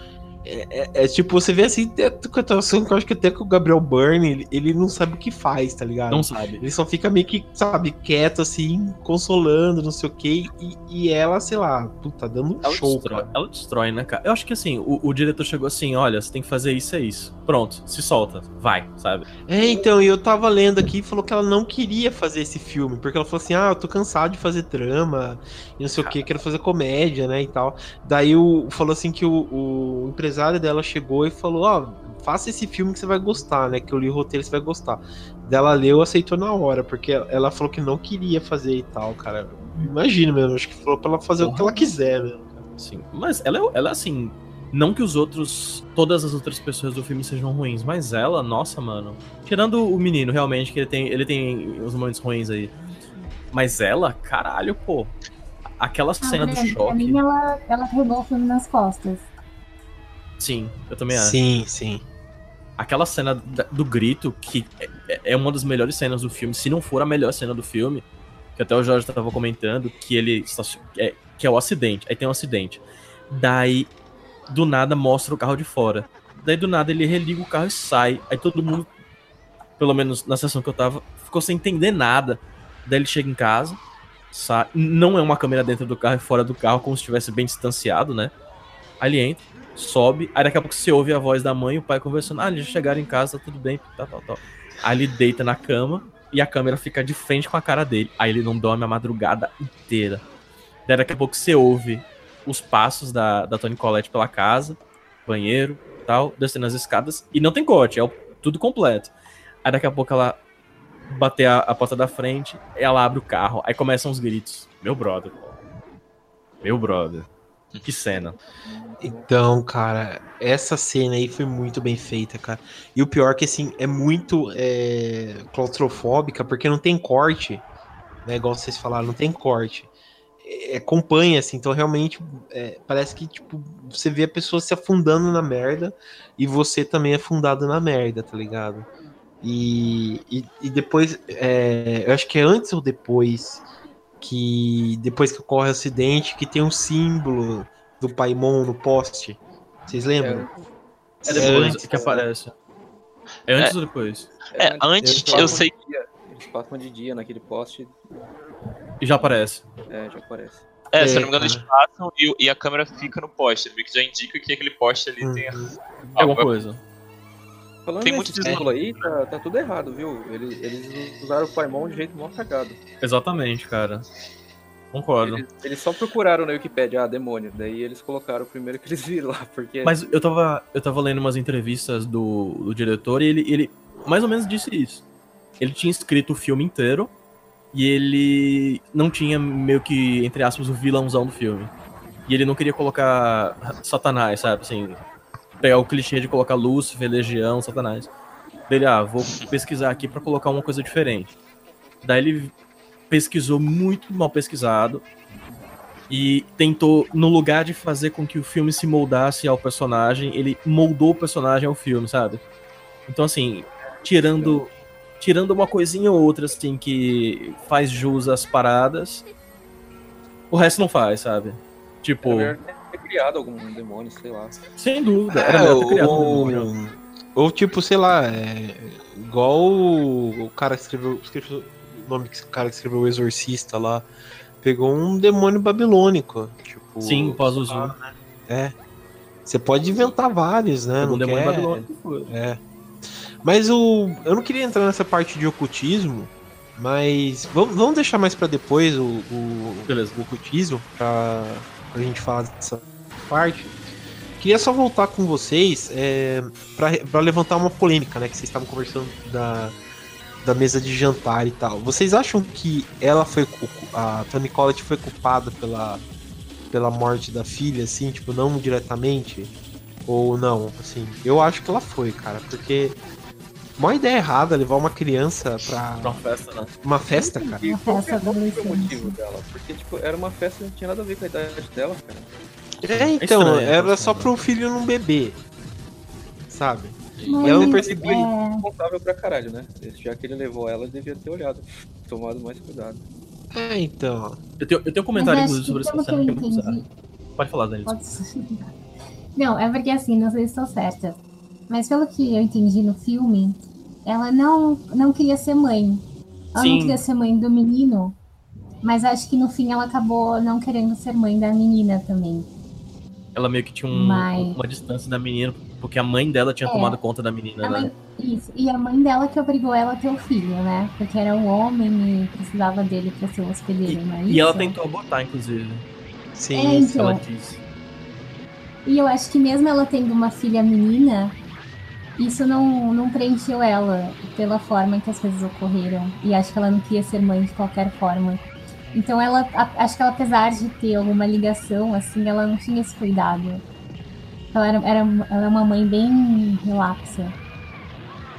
É, é- é tipo, você vê assim, eu acho que até que o Gabriel Byrne, ele, ele não sabe o que faz, tá ligado? Não sabe. Ele só fica meio que, sabe, quieto, assim, consolando, não sei o quê. E, e ela, sei lá, puta, dando um Ela show, destrói, cara. ela destrói, né, cara? Eu acho que assim, o, o diretor chegou assim: olha, você tem que fazer isso, é isso. Pronto, se solta, vai, sabe? É, então, e eu tava lendo aqui e falou que ela não queria fazer esse filme, porque ela falou assim: ah, eu tô cansado de fazer trama, e não sei o que, quero fazer comédia, né, e tal. Daí o, falou assim que o, o empresário dela chegou e falou: ó, faça esse filme que você vai gostar, né, que eu li o roteiro você vai gostar. Dela leu, aceitou na hora, porque ela falou que não queria fazer e tal, cara. Imagina mesmo, acho que falou pra ela fazer o que ela quiser, né. Sim. Mas ela, é- ela, assim. Não que os outros. Todas as outras pessoas do filme sejam ruins, mas ela, nossa, mano. Tirando o menino, realmente, que ele tem, ele tem os momentos ruins aí. Mas ela, caralho, pô. Aquela Ah, cena do Pra choque. mim, ela, ela carregou o filme nas costas. Sim, eu também acho. Sim, sim. aquela cena do grito, que é- é uma das melhores cenas do filme, se não for a melhor cena do filme, que até o Jorge tava comentando, que ele é, que é o acidente. Aí tem um acidente. Daí, do nada, mostra o carro de fora. Daí, do nada, ele religa o carro e sai. Aí todo mundo, pelo menos na sessão que eu tava, ficou sem entender nada. Daí ele chega em casa, sai. Não é uma câmera dentro do carro e fora do carro, como se estivesse bem distanciado, né? Aí ele entra, sobe, aí daqui a pouco você ouve a voz da mãe e o pai conversando. Ah, eles chegaram em casa, tá tudo bem, tal, tal, tal. Aí ele deita na cama e a câmera fica de frente com a cara dele. Aí ele não dorme a madrugada inteira. Daí daqui a pouco você ouve os passos da, da Tony Collette pela casa, banheiro, tal, descendo as escadas, e não tem corte, é o- tudo completo. Aí daqui a pouco ela bater a, a porta da frente, ela abre o carro, aí começam os gritos. Meu brother. Meu brother. Que cena. Então, cara, essa cena aí foi muito bem feita, cara. E o pior é que, assim, é muito é, claustrofóbica, porque não tem corte, né? Igual vocês falaram, não tem corte. É, acompanha, assim, então realmente é, parece que, tipo, você vê a pessoa se afundando na merda e você também afundado na merda, tá ligado? E, e, e depois, é, eu acho que é antes ou depois que depois que ocorre o acidente, que tem um símbolo do Paimon no poste. Vocês lembram? É depois antes, que aparece. É antes ou depois? É, antes eles eu passam sei- dia- Eles passam de dia naquele poste, E já aparece. é, já aparece. É, se eu É, não me engano, eles cara. passam e, e a câmera fica no poste. Meio que já indica que aquele poste ali tem. Uhum. É alguma coisa. Falando Tem muito símbolo aí, tá, tá tudo errado, viu? Eles, eles usaram o Paimon de jeito mó cagado. Exatamente, cara. Concordo. Eles, eles só procuraram na Wikipedia, ah, demônio. Daí eles colocaram o primeiro que eles viram lá, porque... Mas eu tava, eu tava lendo umas entrevistas do, do diretor e ele, ele mais ou menos disse isso. Ele tinha escrito o filme inteiro e ele não tinha meio que, entre aspas, o vilãozão do filme. E ele não queria colocar Satanás, sabe? Assim, pegar o clichê de colocar Lúcifer, Legião, Satanás. Daí ele, ah, vou pesquisar aqui pra colocar uma coisa diferente. Daí ele pesquisou muito mal pesquisado e tentou, no lugar de fazer com que o filme se moldasse ao personagem, ele moldou o personagem ao filme, sabe? Então, assim, tirando tirando uma coisinha ou outra, assim, que faz jus às paradas, o resto não faz, sabe? Tipo, ter criado algum demônio, sei lá. sem dúvida, era É, melhor ter criado um ou, demônio. ou tipo, sei lá, é, igual o, o cara que escreveu, esqueci o nome que o cara que escreveu o Exorcista lá, pegou um demônio babilônico, tipo, Sim, pós-uso. é. Você pode inventar vários, né? Um não demônio quer- babilônico. É. Mas o. Eu não queria entrar nessa parte de ocultismo, mas vamos, vamos deixar mais pra depois o, o, Beleza. o ocultismo, pra, pra gente falar dessa parte. Que queria só voltar com vocês é, para levantar uma polêmica, né? Que vocês estavam conversando da, da mesa de jantar e tal. Vocês acham que ela foi. A Tony Collette foi culpada pela, pela morte da filha, assim, tipo, não diretamente? Ou não? Assim, eu acho que ela foi, cara, porque. Uma ideia errada levar uma criança pra. Uma festa, né? Uma festa, cara. Uma festa Qual foi o motivo dela? Porque, tipo, era uma festa que não tinha nada a ver com a idade dela, cara. É, então, estranho, era só pro filho não beber. Sabe? Mas, Eu não percebi. é, Responsável pra caralho, né? Já que ele levou ela, ele devia ter olhado, tomado mais cuidado. É, então. Eu tenho, eu tenho um comentário, inclusive, sobre essa pelo que cena eu que é muito. Pode falar, Dani. Pode ser. Não, é porque assim, não sei se estou certa. Mas pelo que eu entendi no filme, ela não, não queria ser mãe. Ela Sim. não queria ser mãe do menino, mas acho que no fim ela acabou não querendo ser mãe da menina também. Ela meio que tinha um- Mas- uma distância da menina, porque a mãe dela tinha É. tomado conta da menina, né? mãe, isso. E a mãe dela que obrigou ela a ter o filho, né? Porque era um homem e precisava dele pra ser um hospedeiro, não é E ela tentou abortar, inclusive. Sim. É, Isso que ela Então. disse. E eu acho que mesmo ela tendo uma filha menina, isso não, não preencheu ela pela forma que as coisas ocorreram. E acho que ela não queria ser mãe de qualquer forma. Então ela, a- acho que ela, apesar de ter alguma ligação, assim, ela não tinha esse cuidado. Ela era, era, ela é uma mãe bem relapsa.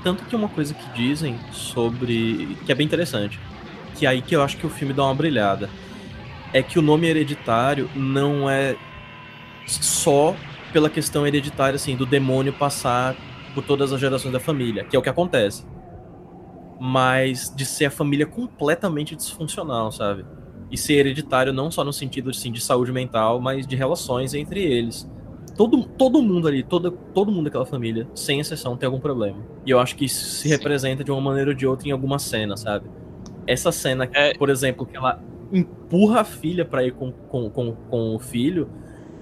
Tanto que uma coisa que dizem sobre. que é bem interessante. Que é aí que eu acho que o filme dá uma brilhada. É que o nome hereditário não é só pela questão hereditária, assim, do demônio passar por todas as gerações da família, que é o que acontece. Mas de ser a família completamente disfuncional, sabe? E ser hereditário não só no sentido assim, de saúde mental, mas de relações entre eles. Todo, todo mundo ali, todo, todo mundo daquela família, sem exceção, tem algum problema. E eu acho que isso se representa de uma maneira ou de outra em alguma cena, sabe? Essa cena, É. por exemplo, que ela empurra a filha pra ir com, com, com, com o filho,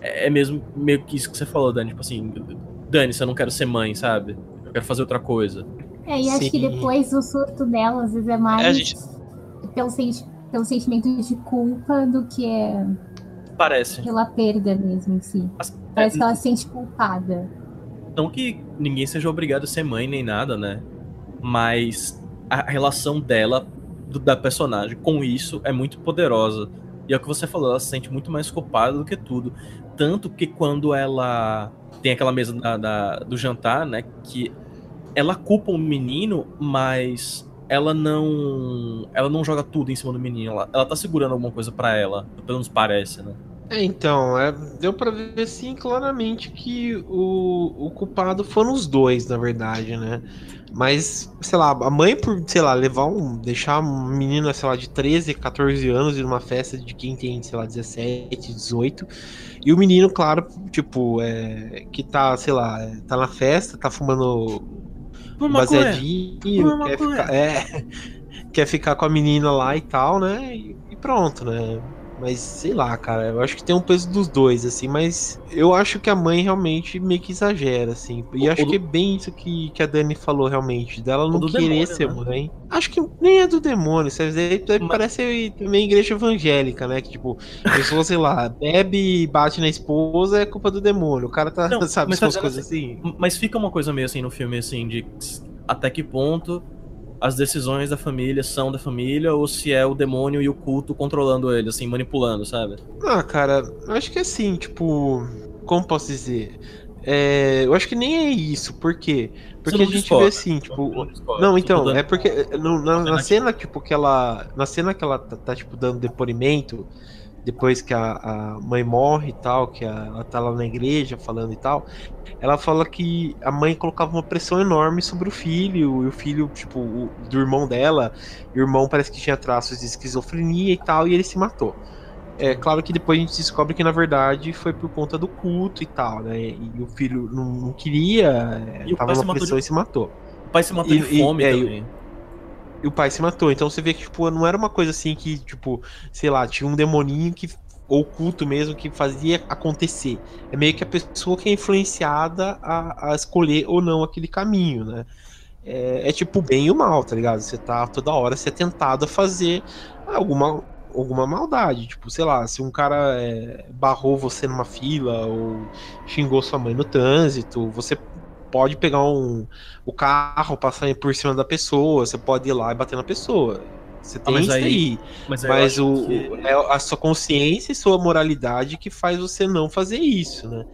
é é mesmo meio que isso que você falou, Dani. Tipo assim, Dani, se eu não quero ser mãe, sabe? Eu quero fazer outra coisa. É, e acho que Sim. depois o surto dela, às vezes, é mais É, a gente- pelo, senti pelo sentimento de culpa do que é Parece. pela perda mesmo em si. As- Parece é, que ela se sente culpada. Não que ninguém seja obrigado a ser mãe nem nada, né? Mas a relação dela, do- da personagem, com isso é muito poderosa. E é o que você falou, ela se sente muito mais culpada do que tudo. Tanto que quando ela tem aquela mesa da- da- do jantar, né? Que ela culpa o menino, mas ela não. Ela não joga tudo em cima do menino. Ela, ela tá segurando alguma coisa pra ela. Pelo menos parece, né? É, então, é, deu pra ver assim claramente que o, o culpado foram os dois, na verdade, né? Mas, sei lá, a mãe por, sei lá, levar um. deixar uma menina, sei lá, de 13, 14 anos ir numa festa de quem tem, sei lá, 17, 18. E o menino, claro, tipo, é, que tá, sei lá, tá na festa, tá fumando um baseadinho, Fuma quer ficar, é, quer ficar com a menina lá e tal, né? E, e pronto, né? Mas sei lá, cara, eu acho que tem um peso dos dois, assim, mas eu acho que a mãe realmente meio que exagera, assim. E O- acho o do- que é bem isso que, que a Dani falou, realmente, dela não do querer demônio, ser né? mãe. Acho que nem é do demônio, daí daí Mas- parece também igreja evangélica, né? Que tipo, a pessoa, sei lá, bebe e bate na esposa, é culpa do demônio. O cara tá, Não, sabe, essas coisas assim. Mas fica uma coisa meio assim no filme, assim, de até que ponto as decisões da família são da família ou se é o demônio e o culto controlando ele, assim, manipulando, sabe? Ah, cara, eu acho que assim, tipo, como posso dizer? É, eu acho que nem é isso, por quê? Porque a gente discorda. vê assim, tipo, Não Não, então, é porque no- na, na cena, tipo, que ela. Na cena que ela tá, tá, tipo, dando depoimento, depois que a, a mãe morre e tal, que a- ela tá lá na igreja falando e tal, ela fala que a mãe colocava uma pressão enorme sobre o filho, e o filho, tipo, o- do irmão dela, o irmão parece que tinha traços de esquizofrenia e tal, e ele se matou. É claro que depois a gente descobre que na verdade foi por conta do culto e tal, né? E o filho não, não queria, E o tava pai se numa matou pressão de- e se matou. O pai se matou E- de fome é, e- também. E o pai se matou. Então você vê que, tipo, não era uma coisa assim que, tipo, sei lá, tinha um demoninho que. Ou culto mesmo que fazia acontecer. É meio que a pessoa que é influenciada a, a escolher ou não aquele caminho, né? É, é tipo bem e o mal, tá ligado? Você tá toda hora você é tentado a fazer alguma, alguma maldade. Tipo, sei lá, se um cara é, barrou você numa fila ou xingou sua mãe no trânsito, você pode pegar um, o carro, passar por cima da pessoa, você pode ir lá e bater na pessoa. Você tem ah, isso aí, aí. Mas, mas o, que... é a sua consciência e sua moralidade que faz você não fazer isso, né?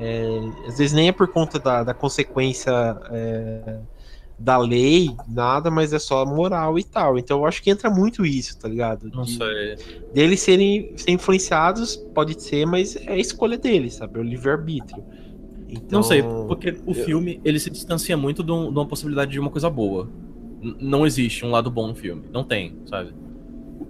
É, às vezes nem é por conta da, da consequência é, da lei, nada, mas é só moral e tal. Então eu acho que entra muito isso, tá ligado? Não sei. Deles serem, serem influenciados, pode ser, mas é a escolha deles, sabe? É o livre-arbítrio. Então... Não sei, porque o eu... filme ele se distancia muito de, uma possibilidade de uma coisa boa. N não existe um lado bom no filme. Não tem, sabe?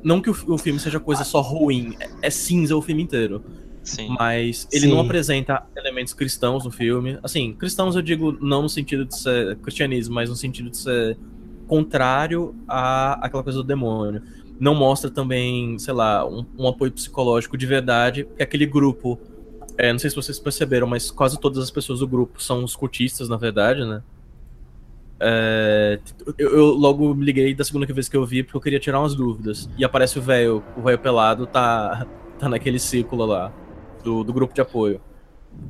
Não que o, o filme seja coisa só ruim, é, é cinza o filme inteiro. Sim. Mas ele Sim. não apresenta elementos cristãos no filme. Assim, cristãos eu digo não no sentido de ser cristianismo, mas no sentido de ser contrário a aquela coisa do demônio. Não mostra também, sei lá, um, um apoio psicológico de verdade, que aquele grupo. É, não sei se vocês perceberam, mas quase todas as pessoas do grupo são os cultistas, na verdade, né? É, eu, eu, logo me liguei da segunda vez que eu vi porque eu queria tirar umas dúvidas. E aparece o velho, o velho pelado tá, tá naquele círculo lá do, do grupo de apoio.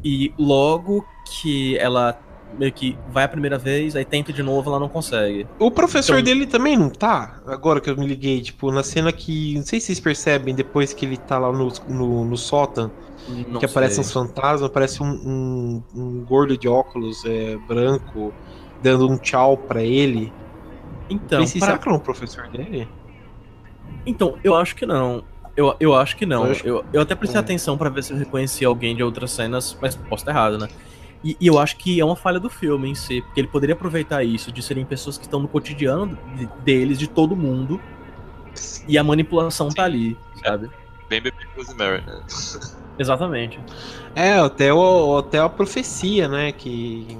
E logo que ela meio que vai a primeira vez, aí tenta de novo, ela não consegue. O professor então... dele também não tá? Agora que eu me liguei, tipo, na cena que. Não sei se vocês percebem, depois que ele tá lá no, no, no sótão, não que aparecem uns fantasmas, aparece um, um, um, gordo de óculos é, branco dando um tchau pra ele. Então. Pensei, pra... Será que não é o professor dele? Então, eu acho que não. Eu, eu acho que não. Eu, acho... eu, eu até prestei é. atenção para ver se eu reconheci alguém de outras cenas, mas posso estar errado, né? E, e, eu acho que é uma falha do filme em si, porque ele poderia aproveitar isso, de serem pessoas que estão no cotidiano de, deles, de todo mundo, e a manipulação Sim. tá ali, sabe? Bem Baby Rosemary, né? Exatamente. É, até, o, até a profecia, né? Que,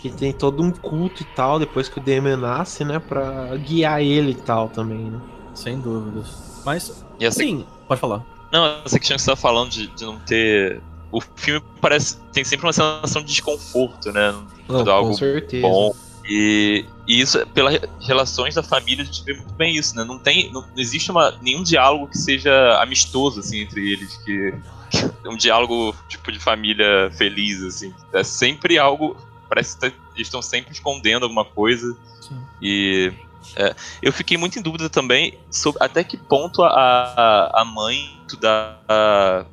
que tem todo um culto e tal, depois que o Damien nasce, né? Pra guiar ele e tal também, né? Sem dúvidas. Mas e essa... Sim, pode falar. Não, essa questão que você tá falando de, de não ter. O filme parece. tem sempre uma sensação de desconforto, né? Não, algo com certeza. bom. E, e, isso, pelas relações da família, a gente vê muito bem isso, né? Não tem. Não, não existe uma, nenhum diálogo que seja amistoso, assim, entre eles. Que um diálogo, tipo, de família feliz, assim. É sempre algo. Parece que tá, eles estão sempre escondendo alguma coisa. Sim. E é, eu fiquei muito em dúvida também sobre até que ponto a, a mãe da, a,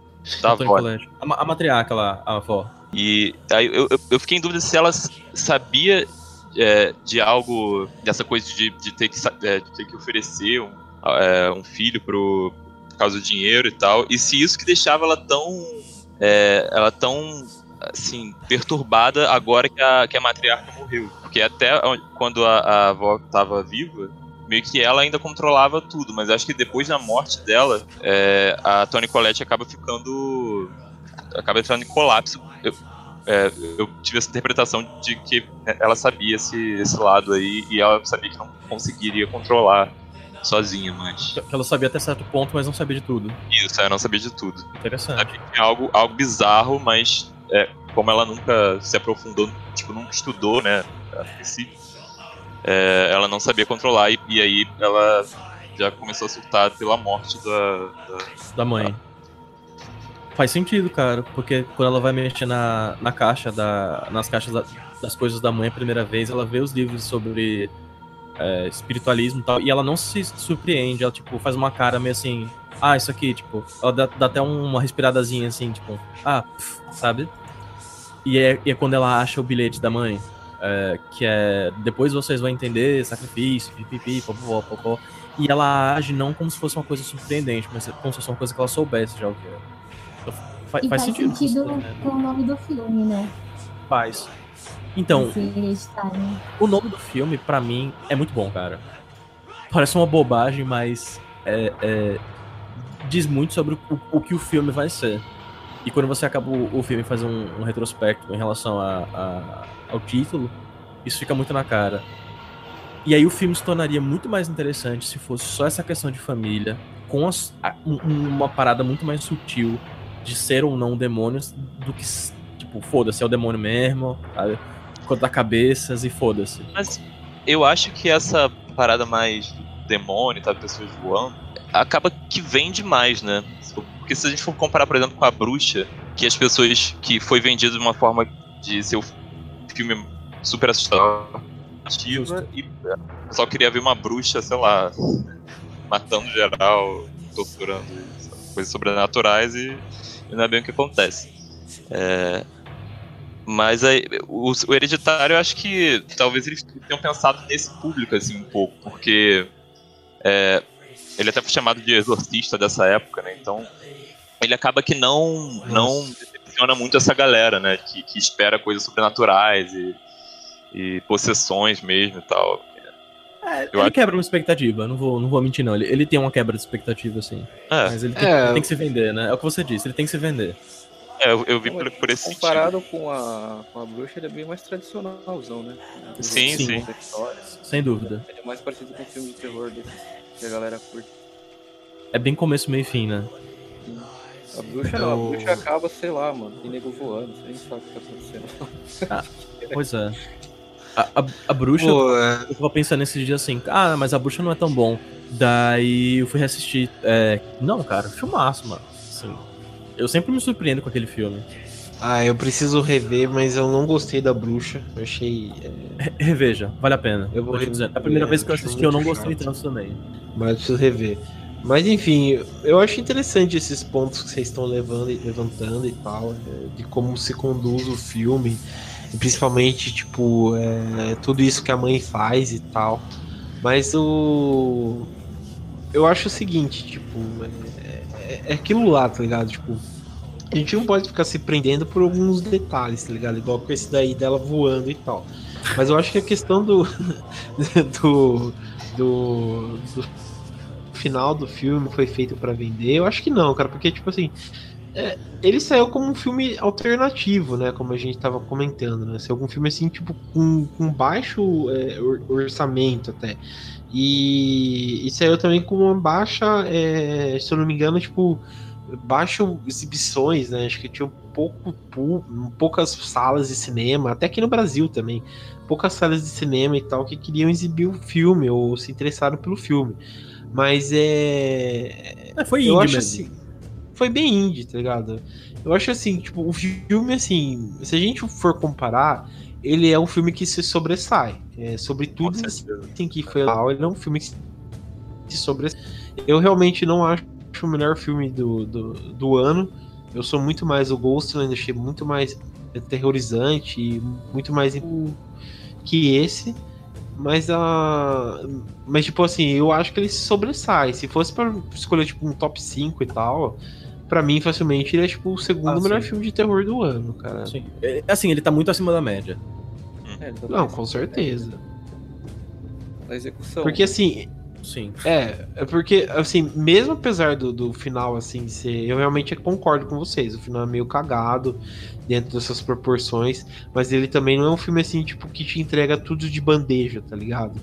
da avó. A, a matriarca lá, a avó. E aí eu, eu, eu fiquei em dúvida se ela sabia é, de algo, dessa coisa de, de, ter, que, é, de ter que oferecer um, é, um filho pro, causa do dinheiro e tal, e se isso que deixava ela tão. É, ela tão assim, perturbada agora que a, que a matriarca morreu. Porque até quando a, a avó estava viva, meio que ela ainda controlava tudo, mas acho que depois da morte dela, é, a Tony Colette acaba ficando. acaba entrando em colapso. Eu, é, eu tive essa interpretação de que ela sabia esse, esse lado aí e ela sabia que não conseguiria controlar sozinha, mas. Ela sabia até certo ponto, mas não sabia de tudo. Isso, ela não sabia de tudo. Interessante. Sabia que é algo, algo bizarro, mas é, como ela nunca se aprofundou, tipo, nunca estudou, né, a princípio, é, ela não sabia controlar e, e, aí ela já começou a surtar pela morte da... Da, da mãe. Da... Faz sentido, cara, porque quando ela vai mexer na, na caixa, da, nas caixas da, das coisas da mãe a primeira vez, ela vê os livros sobre é, espiritualismo e tal, e ela não se surpreende, ela, tipo, faz uma cara meio assim, ah, isso aqui, tipo, ela dá, dá até uma respiradazinha assim, tipo, ah, pff, sabe? E é, e é quando ela acha o bilhete da mãe, é, que é depois vocês vão entender, sacrifício, pipipi, popopó, popó. E ela age não como se fosse uma coisa surpreendente, mas como se fosse uma coisa que ela soubesse já o que é. Então, faz, faz, sentido. sentido com o nome do filme, né? Faz. Então, o nome do filme, para mim, é muito bom, cara. Parece uma bobagem, mas é, é, diz muito sobre o, o que o filme vai ser. E quando você acaba o, o filme faz um, um, retrospecto em relação a, a, ao título, isso fica muito na cara. E aí o filme se tornaria muito mais interessante se fosse só essa questão de família, com as, a, um, uma parada muito mais sutil de ser ou não demônios, do que, tipo, foda-se, é o demônio mesmo, sabe? Cortar cabeças e foda-se. Mas eu acho que essa parada mais demônio, tá? Pessoas voando. Acaba que vem demais, né? Porque se a gente for comparar, por exemplo, com a bruxa, que as pessoas. que foi vendido de uma forma de ser o filme super assustador. E o pessoal queria ver uma bruxa, sei lá, matando geral, torturando coisas sobrenaturais e, e não é bem o que acontece. É, mas aí, o, o Hereditário, eu acho que talvez eles tenham pensado nesse público, assim, um pouco, porque é, ele até foi chamado de exorcista dessa época, né? Então, ele acaba que não, não decepciona muito essa galera, né? Que, que espera coisas sobrenaturais e, e possessões mesmo e tal. É, ele acho... quebra uma expectativa, não vou, não vou mentir, não. Ele, ele tem uma quebra de expectativa, assim. É. Mas ele tem, é. ele tem, que se vender, né? É o que você disse, ele tem que se vender. É, eu, eu vi por, por esse Comparado com a, com a bruxa, ele é bem mais tradicionalzão, né? Sim, sim. Sem dúvida. Ele é mais parecido com um filme de terror desse, que a galera curte. É bem começo, meio e fim, né? Sim. A bruxa não, a bruxa acaba, sei lá, mano, tem nego voando, você nem sabe o que tá acontecendo. Ah, pois é. A, a, a bruxa, Pô, é. eu tava pensando nesses dias assim, ah, mas a bruxa não é tão bom. Daí eu fui reassistir. É, não, cara, filmaço, mano. Eu sempre me surpreendo com aquele filme. Ah, eu preciso rever, mas eu não gostei da bruxa. Eu achei. É... Reveja, vale a pena. Eu vou rever. É a primeira vez que eu assisti, eu não gostei chato. tanto também. Mas eu preciso rever. Mas enfim, eu acho interessante esses pontos que vocês estão levando, levantando e tal, é, de como se conduz o filme, e principalmente, tipo, é, tudo isso que a mãe faz e tal. Mas o. Eu acho o seguinte, tipo, é, é, aquilo lá, tá ligado? Tipo, a gente não pode ficar se prendendo por alguns detalhes, tá ligado? Igual com esse daí dela voando e tal. Mas eu acho que a questão do. do, do, do final do filme foi feito para vender? Eu acho que não, cara, porque, tipo assim, é, ele saiu como um filme alternativo, né? Como a gente tava comentando, né? Saiu um filme assim, tipo, com, com baixo é, orçamento até. E, e, saiu também com uma baixa, é, se eu não me engano, tipo, baixo exibições, né? Acho que tinha pouco, poucas salas de cinema, até aqui no Brasil também, poucas salas de cinema e tal que queriam exibir o filme ou se interessaram pelo filme. Mas é. é foi indie assim. Foi bem indie, tá ligado? Eu acho assim, tipo, o filme, assim, se a gente for comparar, ele é um filme que se sobressai. É, sobre tudo assim, que foi lá, ele é um filme que se sobressai. Eu realmente não acho o melhor filme do, do, do ano. Eu sou muito mais o Ghostland, achei muito mais terrorizante e muito mais que esse. Mas a. Mas, tipo assim, eu acho que ele se sobressai. Se fosse pra escolher, tipo, um top 5 e tal, pra mim, facilmente, ele é, tipo, o segundo ah, melhor filme de terror do ano, cara. Sim. É, assim, ele tá muito acima da média. É, tá Não, com certeza. A execução. Porque, assim. Sim. É, é porque, assim, mesmo apesar do, do final, assim, ser. Eu realmente concordo com vocês. O final é meio cagado dentro dessas proporções, mas ele também não é um filme assim, tipo, que te entrega tudo de bandeja, tá ligado?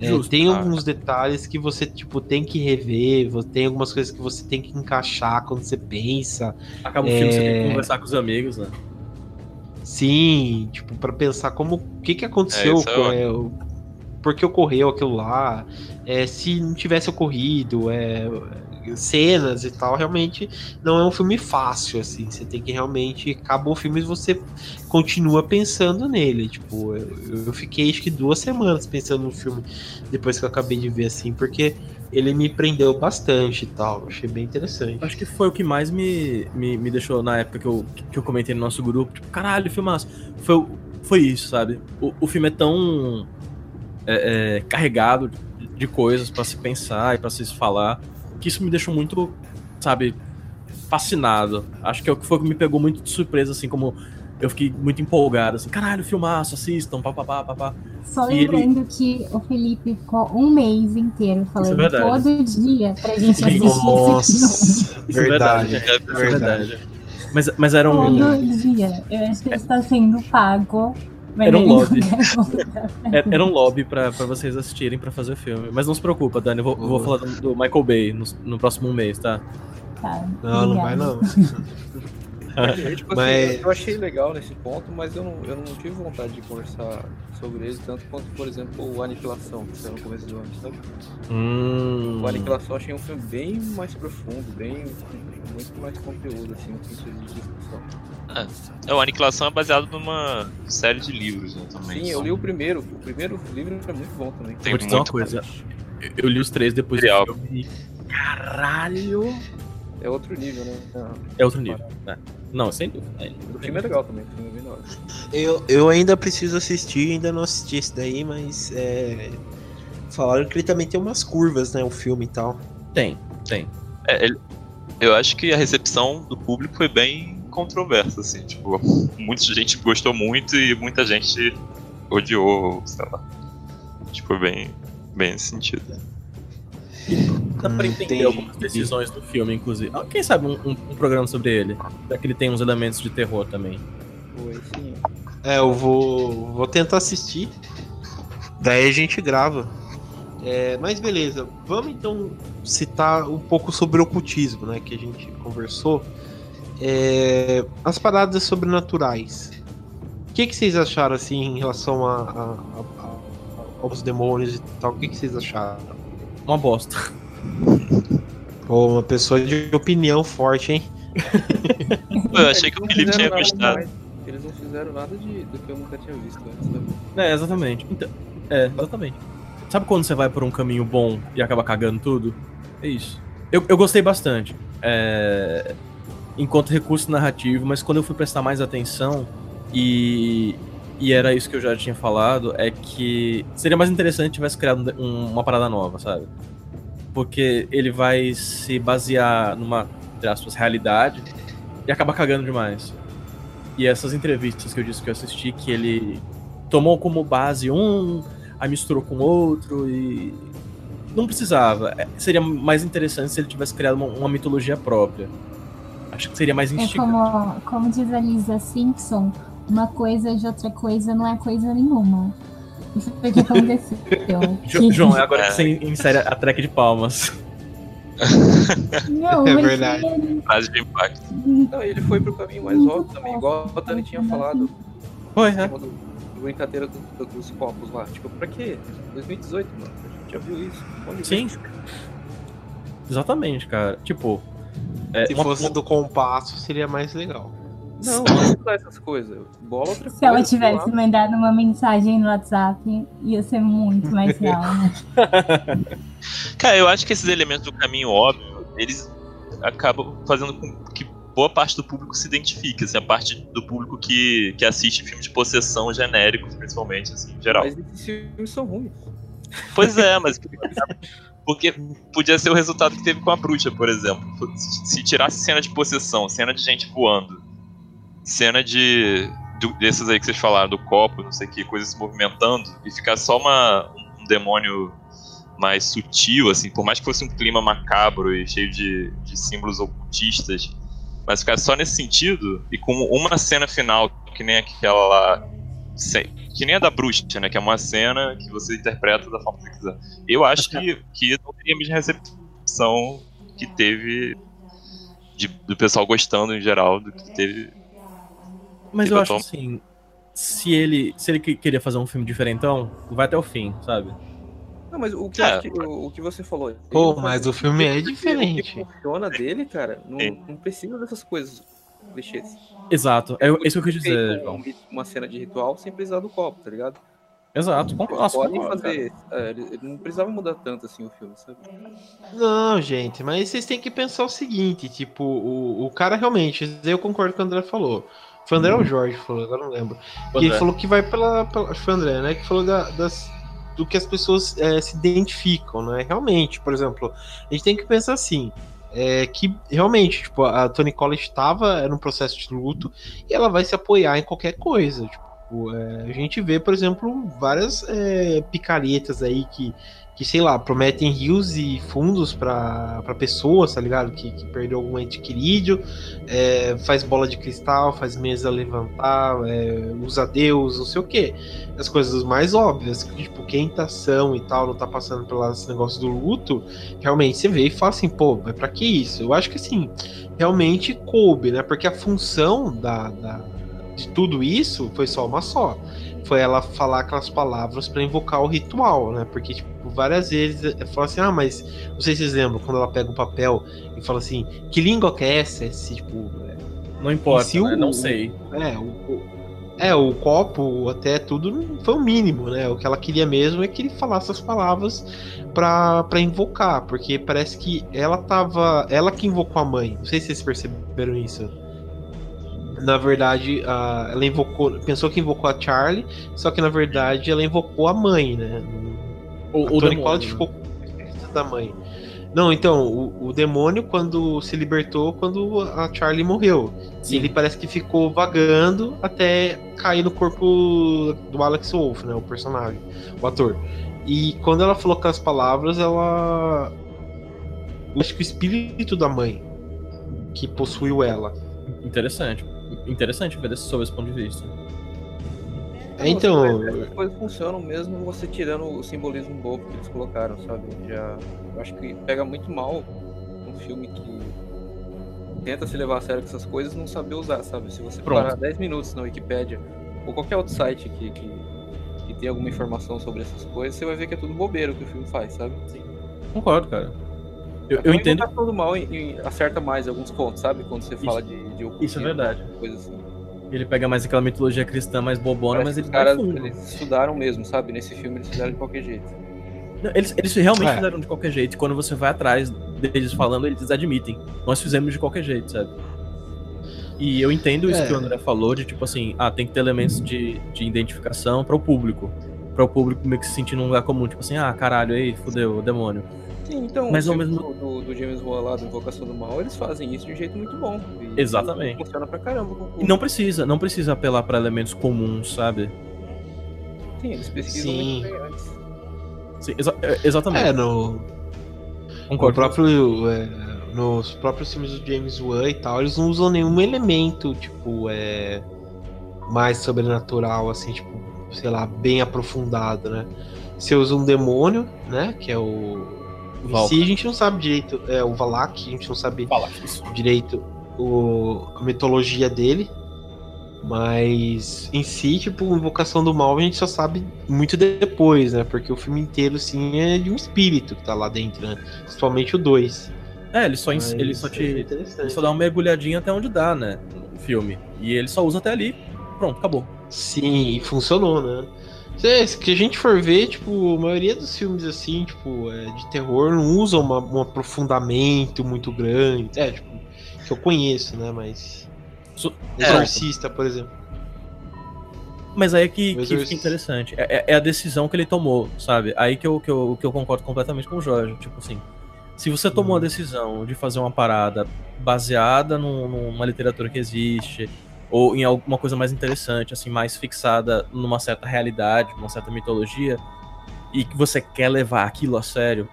É, tem alguns detalhes que você, tipo, tem que rever, tem algumas coisas que você tem que encaixar quando você pensa. Acaba o é... filme, você tem que conversar com os amigos, né? Sim, tipo, para pensar como, o que que aconteceu, é, com, é, o, por que ocorreu aquilo lá, é, se não tivesse ocorrido, é, cenas e tal, realmente não é um filme fácil, assim. Você tem que realmente. Acabou o filme e você continua pensando nele. Tipo, eu, eu fiquei acho que duas semanas pensando no filme depois que eu acabei de ver, assim, porque ele me prendeu bastante e tal. Achei bem interessante. Acho que foi o que mais me, me, me deixou na época que eu, que eu comentei no nosso grupo. Tipo, caralho, filmaço. Foi, foi isso, sabe? O, o filme é tão é, é, carregado de coisas para se pensar e para se falar que isso me deixou muito, sabe, fascinado. Acho que é o que foi que me pegou muito de surpresa, assim, como eu fiquei muito empolgado, assim, caralho, filmaço, assistam, papapá, papá. Só e lembrando ele... que o Felipe ficou um mês inteiro falando é todo dia pra gente assistir Nossa, esse filme. Verdade, é verdade. É verdade. Mas, mas era um. Todo dia. Eu acho que ele está sendo pago era um lobby. era um lobby pra, pra vocês assistirem pra fazer o filme. Mas não se preocupa, Dani, eu vou, vou falar do, Michael Bay no, no próximo mês, tá? Tá. Não, não vai não. É, tipo assim, mas... eu achei legal nesse ponto, mas eu não, eu não tive vontade de conversar sobre ele, tanto quanto, por exemplo, o Aniquilação, que saiu no começo do ano, sabe? Hum... O Aniquilação eu achei um filme bem mais profundo, bem muito mais conteúdo, assim, no sentido de discussão. É, o Aniquilação é baseado numa série de livros, né, também. Sim, eu li o primeiro. O primeiro livro é muito bom também. Tem uma coisa. Eu li os três depois do filme. Caralho! É outro nível, né? é outro nível. É. Não, sem dúvida. É, o filme é legal também, o filme é bem eu, eu ainda preciso assistir, ainda não assisti esse daí, mas é... falaram que ele também tem umas curvas, né? O filme e tal. Tem, tem. É, ele... eu acho que a recepção do público foi bem controversa, assim, tipo, muita gente gostou muito e muita gente odiou, sei lá. Tipo, bem, bem nesse sentido. Dá pra entender Entendi. algumas decisões do filme, inclusive. Ah, quem sabe um, um, um, programa sobre ele? Já que ele tem uns elementos de terror também. Foi, sim. É, eu vou, vou tentar assistir. Daí a gente grava. É, mas beleza, vamos então citar um pouco sobre o ocultismo, né? Que a gente conversou. É, as paradas sobrenaturais. O que, que vocês acharam assim em relação a, a, a, aos demônios e tal? O que, que vocês acharam? Uma bosta. Pô, uma pessoa de opinião forte, hein? eu achei que o Felipe tinha gostado. Eles não fizeram nada de, do que eu nunca tinha visto antes. Né? É, exatamente. Então, é, exatamente. Sabe quando você vai por um caminho bom e acaba cagando tudo? É isso. Eu, eu gostei bastante. É, enquanto recurso narrativo, mas quando eu fui prestar mais atenção, e, e era isso que eu já tinha falado, é que seria mais interessante se tivesse criado um, uma parada nova, sabe? Porque ele vai se basear numa, entre aspas, realidade e acaba cagando demais. E essas entrevistas que eu disse que eu assisti, que ele tomou como base um, aí misturou com outro e. Não precisava. É, seria mais interessante se ele tivesse criado uma, uma mitologia própria. Acho que seria mais instigante. É como, como diz a Lisa Simpson, uma coisa de outra coisa não é coisa nenhuma. Isso foi o que aconteceu. João, é agora que você insere a track de palmas. Não, é verdade. Frase de impacto. Não, ele foi pro caminho mais óbvio também, igual a Dani tinha falado. Foi, é. Do, do brincadeira do, do, dos copos lá. Tipo, pra quê? 2018, mano. A gente já viu isso. Sim. Exatamente, cara. Tipo, é, Se uma, fosse do compasso, seria mais legal. Não, não essas coisas. Bola outra Se ela tivesse mandado uma mensagem no WhatsApp, ia ser muito mais real, né? Cara, eu acho que esses elementos do caminho óbvio, eles acabam fazendo com que boa parte do público se identifique, assim, a parte do público que, que assiste filmes de possessão genéricos, principalmente, assim, em geral. Mas esses filmes são ruins. Pois é, mas porque podia ser o resultado que teve com a bruxa, por exemplo. Se tirasse cena de possessão, cena de gente voando, cena de. Do, desses aí que vocês falaram, do copo, não sei o que, coisas se movimentando, e ficar só uma, um demônio mais sutil, assim, por mais que fosse um clima macabro e cheio de, de símbolos ocultistas, mas ficar só nesse sentido, e com uma cena final, que nem aquela lá, que nem a da bruxa, né? Que é uma cena que você interpreta da forma que você quiser. Eu acho que, que não teria a mesma recepção que teve de, do pessoal gostando em geral do que teve. Mas eu acho assim, se ele, se ele queria fazer um filme diferentão, vai até o fim, sabe? Não, mas o que, é. que o, o, que você falou. Pô, mas o filme é diferente. O que funciona dele, cara, não, não precisa dessas coisas clichês. Exato, é isso que eu quis dizer, João. Uma cena de ritual sem precisar do copo, tá ligado? Exato. Nossa, podem fazer. É, ele não precisava mudar tanto assim o filme, sabe? Não, gente, mas vocês têm que pensar o seguinte: tipo, o, o cara realmente, eu concordo com o André falou. Foi o André ou o Jorge falou, agora não lembro. E ele falou que vai pela. pela foi o André, né? Que falou da, das, do que as pessoas é, se identificam, né? Realmente, por exemplo, a gente tem que pensar assim é, que realmente, tipo, a Tony Collins estava no processo de luto e ela vai se apoiar em qualquer coisa. Tipo, é, a gente vê, por exemplo, várias é, picaretas aí que, que, sei lá, prometem rios e fundos para pessoas, tá ligado? Que, que perdeu algum ente querido, é, faz bola de cristal, faz mesa levantar, é, usa Deus, não sei o que. As coisas mais óbvias, que, tipo, quem tá são e tal, não tá passando pelos negócios do luto, realmente você vê e fala assim, pô, mas pra que isso? Eu acho que assim, realmente coube, né? Porque a função da, da de tudo isso foi só uma só foi ela falar aquelas palavras para invocar o ritual, né? Porque, tipo, várias vezes ela fala assim, ah, mas não sei se vocês lembram, quando ela pega um papel e fala assim, que língua que é essa? Esse, tipo. É, não importa, si né? o, não sei. É, o, o, é, o copo, até tudo, foi o mínimo, né? O que ela queria mesmo é que ele falasse as palavras para invocar, porque parece que ela tava. Ela que invocou a mãe. Não sei se vocês perceberam isso na verdade, a, ela invocou, pensou que invocou a Charlie, só que na verdade ela invocou a mãe, né? O, a o Tony Collins ficou com da mãe. Não, então, o, o, demônio, quando se libertou, quando a Charlie morreu. Sim. Ele parece que ficou vagando até cair no corpo do Alex Wolff, né? O personagem, o ator. E quando ela falou aquelas palavras, ela. Acho que o espírito da mãe que possuiu ela. Interessante interessante ver sob esse ponto de vista. É, então. As coisas funcionam mesmo você tirando o simbolismo bobo que eles colocaram, sabe? Já, eu acho que pega muito mal um filme que tenta se levar a sério com essas coisas não saber usar, sabe? Se você Pronto. parar 10 minutos na Wikipedia ou qualquer outro site que, que, que tem alguma informação sobre essas coisas, você vai ver que é tudo bobeiro que o filme faz, sabe? Sim. Concordo, cara. Eu, eu entendo. Tá todo mal e, e, acerta mais alguns pontos, sabe? Quando você fala isso, de, de Isso é verdade. Coisa assim. Ele pega mais aquela mitologia cristã mais bobona, Parece mas ele caras, eles estudaram mesmo, sabe? Nesse filme eles fizeram de qualquer jeito. Eles, eles realmente é. fizeram de qualquer jeito. E quando você vai atrás deles falando, eles admitem. Nós fizemos de qualquer jeito, sabe? E eu entendo isso é. que o André falou, de tipo assim, ah, tem que ter elementos de, de identificação para o público. Para o público meio que se sentir num lugar comum, tipo assim, ah, caralho, aí, fudeu, demônio. Sim, então, mas ao mesmo do, do, James Wan lá do Invocação do Mal, eles fazem isso de um jeito muito bom. E, Exatamente. E funciona pra caramba. E não precisa, não precisa apelar para elementos comuns, sabe? Sim, eles pesquisam Sim. muito bem antes. Sim, exa é, exatamente. É, no. No próprio, é, nos próprios filmes do James Wan e tal, eles não usam nenhum elemento, tipo, é. Mais sobrenatural, assim, tipo, sei lá, bem aprofundado, né? Você usa um demônio, né? Que é o Valka. Si a gente não sabe direito. É o Valak, a gente não sabe Valak, direito o, a mitologia dele. Mas em si, tipo, Invocação do Mal a gente só sabe muito depois, né? Porque o filme inteiro, assim, é de um espírito que tá lá dentro, né? Principalmente o 2. É, ele só, ele só te. É ele só dá uma mergulhadinha até onde dá, né? No filme. E ele só usa até ali. Pronto, acabou. Sim, e funcionou, né? Se, que a gente for ver, tipo, a maioria dos filmes assim, tipo, é, de terror não usa uma, um aprofundamento muito grande. É, tipo, que eu conheço, né? Mas. So, é, Exorcista, por exemplo. Mas aí é que, que fica interessante. É, é, é, a decisão que ele tomou, sabe? Aí que eu, que, eu, que eu concordo completamente com o Jorge. Tipo assim, se você tomou a uhum. decisão de fazer uma parada baseada num, numa literatura que existe, ou em alguma coisa mais interessante, assim, mais fixada numa certa realidade, numa certa mitologia, e que você quer levar aquilo a sério,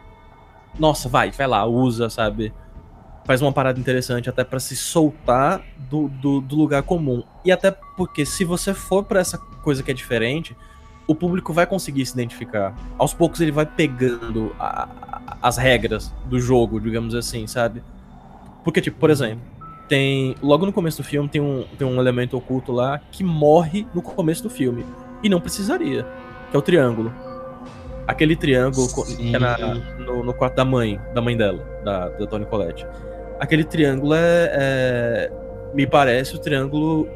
nossa, vai, vai lá, usa, sabe? Faz uma parada interessante até para se soltar do, do, do, lugar comum. E até porque se você for para essa coisa que é diferente, o público vai conseguir se identificar. Aos poucos ele vai pegando a, a, as regras do jogo, digamos assim, sabe? Porque, tipo, por exemplo, tem. Logo no começo do filme tem um, tem um elemento oculto lá que morre no começo do filme. E não precisaria. Que é o triângulo. Aquele triângulo Sim. que é na, no, no, quarto da mãe, da mãe dela, da, da Tony Colette. Aquele triângulo é, é, Me parece o triângulo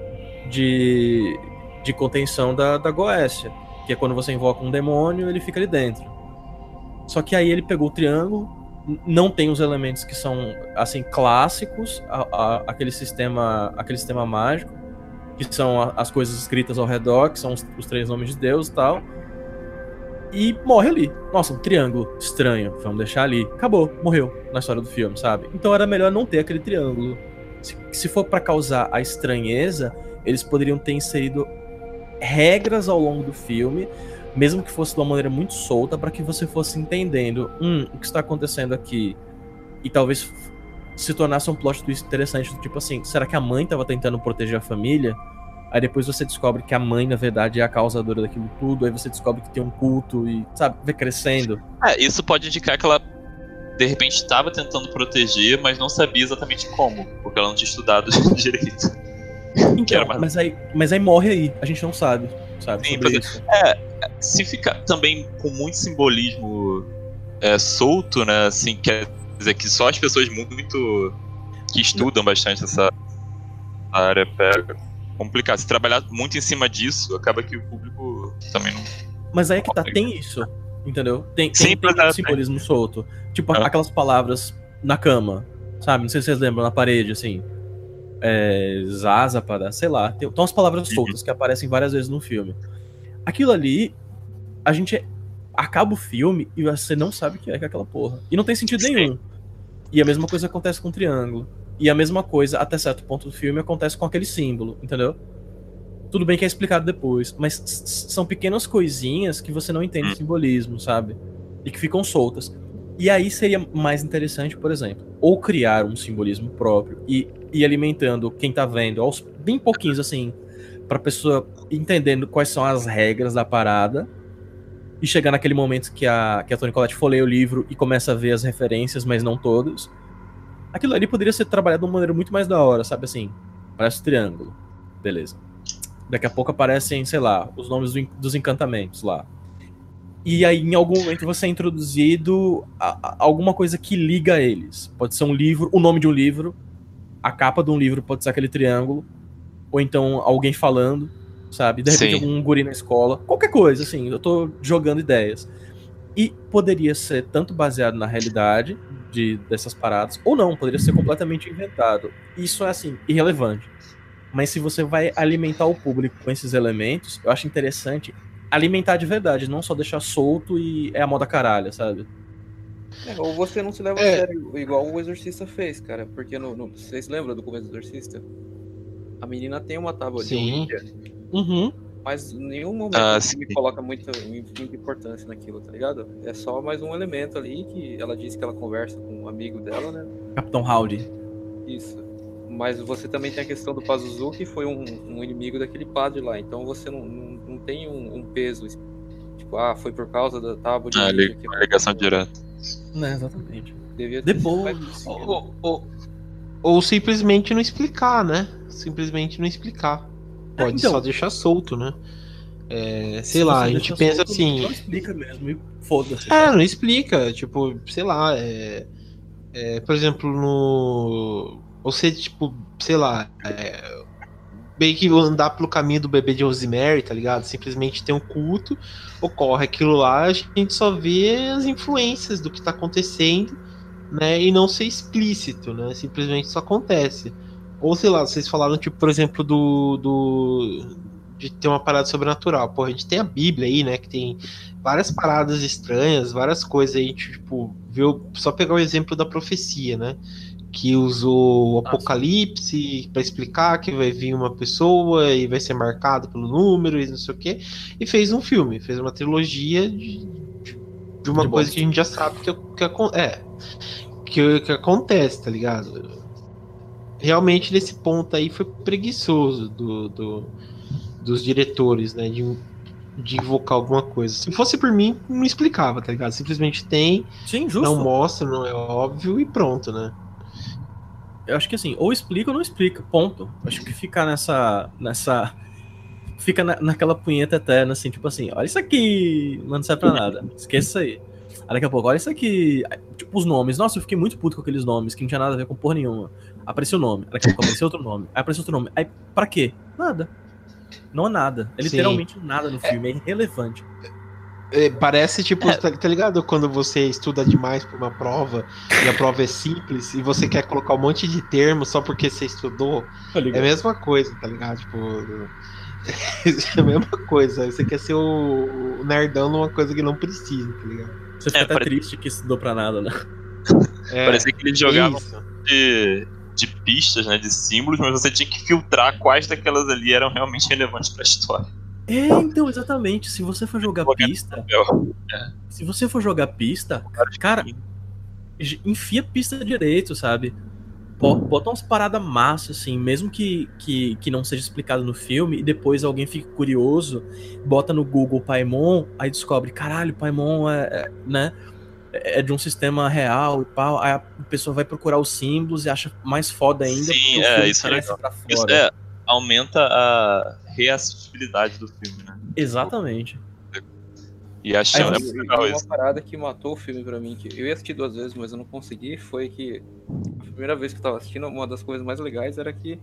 de, de contenção da, da Goécia. Que é quando você invoca um demônio, ele fica ali dentro. Só que aí ele pegou o triângulo, não tem os elementos que são assim clássicos a, a, aquele sistema aquele sistema mágico que são a, as coisas escritas ao redor que são os, os, três nomes de Deus e tal e morre ali. Nossa um triângulo estranho. Vamos deixar ali. Acabou. Morreu na história do filme sabe? Então era melhor não ter aquele triângulo. Se, se for para causar a estranheza eles poderiam ter inserido regras ao longo do filme mesmo que fosse de uma maneira muito solta, para que você fosse entendendo, hum, o que está acontecendo aqui, e talvez se tornasse um plot twist interessante, tipo assim, será que a mãe estava tentando proteger a família? Aí depois você descobre que a mãe, na verdade, é a causadora daquilo tudo, aí você descobre que tem um culto e, sabe, vai crescendo. É, isso pode indicar que ela, de repente, estava tentando proteger, mas não sabia exatamente como, porque ela não tinha estudado direito. Então, mas, aí, mas aí morre aí, a gente não sabe, sabe? Sim, é, se ficar também com muito simbolismo é, solto, né, assim, quer dizer que só as pessoas muito que estudam bastante essa área pega complicado. Se trabalhar muito em cima disso, acaba que o público também não. Mas aí é que tá, tem isso. Entendeu? Tem, tem, tem um simbolismo é. solto. Tipo, ah. aquelas palavras na cama, sabe? Não sei se vocês lembram, na parede, assim. É, Zaza para, sei lá. Tem, tem umas palavras uhum. soltas que aparecem várias vezes no filme. Aquilo ali, a gente acaba o filme e você não sabe o que é, que é aquela porra. E não tem sentido Sim. nenhum. E a mesma coisa acontece com o triângulo. E a mesma coisa, até certo ponto do filme, acontece com aquele símbolo, entendeu? Tudo bem que é explicado depois, mas são pequenas coisinhas que você não entende o simbolismo, sabe? E que ficam soltas. E aí seria mais interessante, por exemplo, ou criar um simbolismo próprio e ir alimentando quem tá vendo aos bem pouquinhos, assim, pra pessoa entendendo quais são as regras da parada e chegar naquele momento que a, que a Tony Collette folheia o livro e começa a ver as referências, mas não todas Aquilo ali poderia ser trabalhado de uma maneira muito mais da hora, sabe assim? Parece um triângulo. Beleza. Daqui a pouco aparecem, sei lá, os nomes do, dos encantamentos lá. E aí, em algum momento, você é introduzido a, a alguma coisa que liga eles. Pode ser um livro, o nome de um livro, a capa de um livro pode ser aquele triângulo, ou então alguém falando, sabe? De repente, Sim. algum guri na escola. Qualquer coisa, assim, eu tô jogando ideias. E poderia ser tanto baseado na realidade, de, dessas paradas, ou não, poderia ser completamente inventado. Isso é assim, irrelevante. Mas se você vai alimentar o público com esses elementos, eu acho interessante alimentar de verdade, não só deixar solto e é a moda caralha, sabe? É, ou você não se leva é. a sério, igual o Exorcista fez, cara. Porque no, no, vocês lembram do começo do Exorcista? A menina tem uma tábua Sim. de Uhum mas em nenhum momento ah, me coloca muita, muita importância naquilo, tá ligado? É só mais um elemento ali que ela disse que ela conversa com um amigo dela, né? Capitão Howdy. Isso. Mas você também tem a questão do Pazuzu, que foi um, um inimigo daquele padre lá. Então você não, não, não tem um, um, peso. Tipo, ah, foi por causa da tábua de. Ah, li ligação direta. Não, exatamente. Devia Depois. Ou, ou, ou simplesmente não explicar, né? Simplesmente não explicar. Pode então, só deixar solto, né? É, sei lá, a gente pensa solto, assim. Não explica mesmo, e foda-se. É, não explica. Tipo, sei lá. É, é, por exemplo, no. Você, tipo, sei lá. É, bem que andar pelo caminho do bebê de Rosemary, tá ligado? Simplesmente tem um culto, ocorre aquilo lá, a gente só vê as influências do que tá acontecendo, né? E não ser explícito, né? Simplesmente isso acontece. Ou sei lá, vocês falaram, tipo, por exemplo, do. do de ter uma parada sobrenatural. Pô, a gente tem a Bíblia aí, né? Que tem várias paradas estranhas, várias coisas aí, tipo, viu? Só pegar o exemplo da profecia, né? Que usou o Apocalipse para explicar que vai vir uma pessoa e vai ser marcado pelo número e não sei o quê. E fez um filme, fez uma trilogia de, de uma de coisa que a gente já sabe que, que, é, que, que acontece, tá ligado? realmente nesse ponto aí foi preguiçoso do, do dos diretores, né? De, de invocar alguma coisa. Se fosse por mim, não explicava, tá ligado? Simplesmente tem, Sim, não mostra, não é óbvio e pronto, né? Eu acho que assim, ou explica ou não explica, ponto. Acho que ficar nessa. nessa. Fica na, naquela punheta eterna, assim, tipo assim, olha isso aqui, não serve pra nada. Esqueça isso aí. Aí daqui a pouco, olha isso aqui. Tipo, os nomes. Nossa, eu fiquei muito puto com aqueles nomes, que não tinha nada a ver com porra nenhuma. Apareceu o nome, daqui a pouco apareceu outro nome. Aí apareceu outro nome. Aí, pra quê? Nada. Não há nada. É literalmente Sim. nada no filme, é, é irrelevante. É, parece tipo, é. tá, tá, ligado? Quando você estuda demais pra uma prova e a prova é simples e você quer colocar um monte de termos só porque você estudou. É a mesma coisa, tá ligado? Tipo. é a mesma coisa. Você quer ser o, o nerdão numa coisa que não precisa, tá ligado? Você fica é, até pare... triste que estudou pra nada, né? É, Parecia que eles jogavam de, de pistas, né? De símbolos, mas você tinha que filtrar quais daquelas ali eram realmente relevantes pra história. É, então, exatamente. Se você for jogar pista. É. Se você for jogar pista, cara, enfia pista direito, sabe? Bota umas paradas massas, assim, mesmo que, que, que não seja explicado no filme, e depois alguém fique curioso, bota no Google Paimon, aí descobre, caralho, Paimon é, é né? É de um sistema real e pau. Aí a pessoa vai procurar os símbolos e acha mais foda ainda. Sim, é, isso é legal. Isso é, aumenta a reassistibilidade do filme, né? Exatamente. E a chama é legal Uma parada que matou o filme pra mim, que eu ia assistir duas vezes, mas eu não consegui, foi que a primeira vez que eu tava assistindo, uma das coisas mais legais era que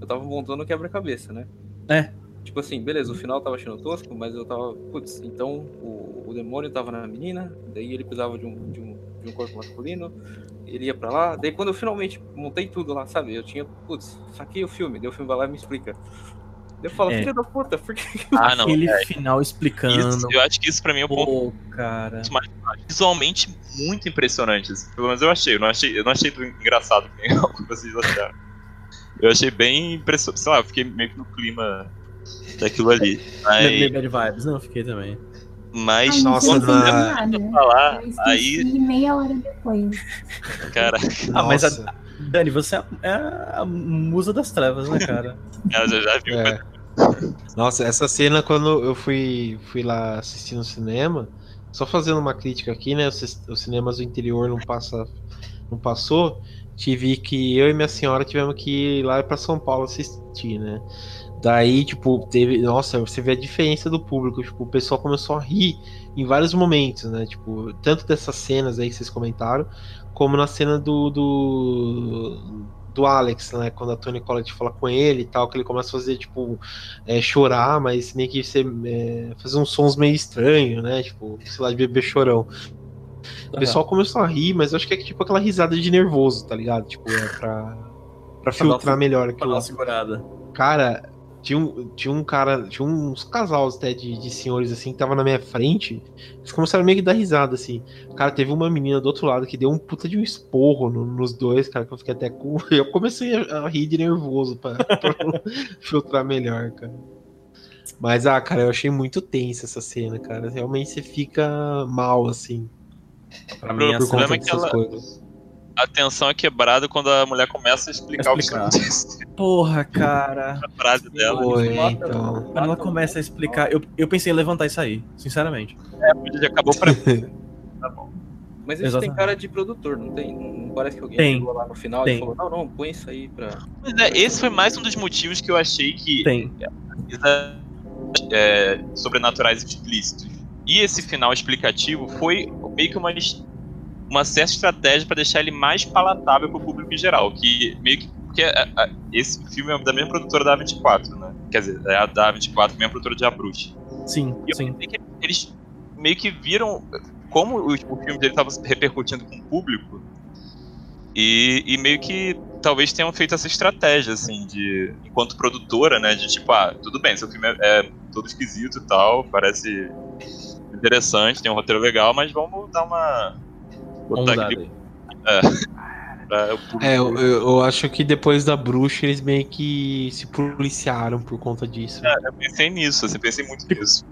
eu tava montando quebra-cabeça, né? É. Tipo assim, beleza, o final tava achando tosco, mas eu tava, putz, então o, o demônio tava na menina, daí ele precisava de um, de um, de um corpo masculino, ele ia pra lá, daí quando eu finalmente montei tudo lá, sabe? Eu tinha, putz, saquei o filme, daí o filme vai lá e me explica. Eu falo, é. filha da puta, por que. Ah, não. Aquele é. final explicando. Isso, eu acho que isso pra mim é o ponto. cara. Mais, visualmente muito impressionante. Assim. Pelo menos eu achei. Eu não achei, eu não achei engraçado que vocês acharam. Eu achei bem impressionante. Sei lá, eu fiquei meio que no clima daquilo ali. Mas... Bad vibes, não, fiquei também. Mas, Ai, nossa, não falar, eu aí. meia hora depois. Cara. Ah, mas a, Dani, você é, é a musa das trevas, né, cara? Ela já, já viu. É. Nossa, essa cena quando eu fui, fui lá assistir no cinema, só fazendo uma crítica aqui, né? Os, cinemas do interior não passa, não passou. Tive que eu e minha senhora tivemos que ir lá para São Paulo assistir, né? Daí, tipo, teve. Nossa, você vê a diferença do público. Tipo, o pessoal começou a rir em vários momentos, né? Tipo, tanto dessas cenas aí que vocês comentaram, como na cena do, do, do Alex, né? Quando a Tony Collette fala com ele e tal, que ele começa a fazer, tipo, é, chorar, mas meio que ser, é, fazer uns sons meio estranhos, né? Tipo, sei lá, de bebê chorão. O pessoal começou a rir, mas eu acho que é tipo aquela risada de nervoso, tá ligado? Tipo, é pra, pra filtrar melhor aquilo. Pra segurada. Cara, tinha um, tinha um cara, tinha uns casais até de, de senhores assim que tava na minha frente. Eles começaram meio que dar risada assim. Cara, teve uma menina do outro lado que deu um puta de um esporro no, nos dois, cara, que eu fiquei até com. Eu comecei a, a rir de nervoso pra, pra filtrar melhor, cara. Mas, ah, cara, eu achei muito tensa essa cena, cara. Realmente você fica mal, assim. Pra mim, por conta é que ela, coisas a tensão é quebrada quando a mulher começa a explicar, explicar. o que aconteceu. Porra, cara. A frase dela. Oi, então. Quando ela começa a explicar, eu, eu pensei em levantar isso aí, sinceramente. É, já acabou pra. tá bom. Mas isso Exatamente. tem cara de produtor, não tem? Não parece que alguém tem. chegou lá no final tem. e falou, não, não, põe isso aí pra. Mas é, esse foi mais um dos motivos que eu achei que. Tem. É, sobrenaturais explícitos. E esse final explicativo foi meio que uma uma certa estratégia para deixar ele mais palatável para o público em geral, que meio que porque a, a, esse filme é da mesma produtora da A24, né? Quer dizer, é a da A24, mesma produtora de A Bruxa. Sim, e sim. Eles meio que viram como o, o filme dele estava repercutindo com o público e, e, meio que talvez tenham feito essa estratégia, assim, de enquanto produtora, né? De tipo, ah, tudo bem, seu filme é, é todo esquisito e tal, parece interessante, tem um roteiro legal, mas vamos dar uma É. É, eu, eu, acho que depois da bruxa eles meio que se policiaram por conta disso. É, eu pensei nisso, assim, pensei muito nisso.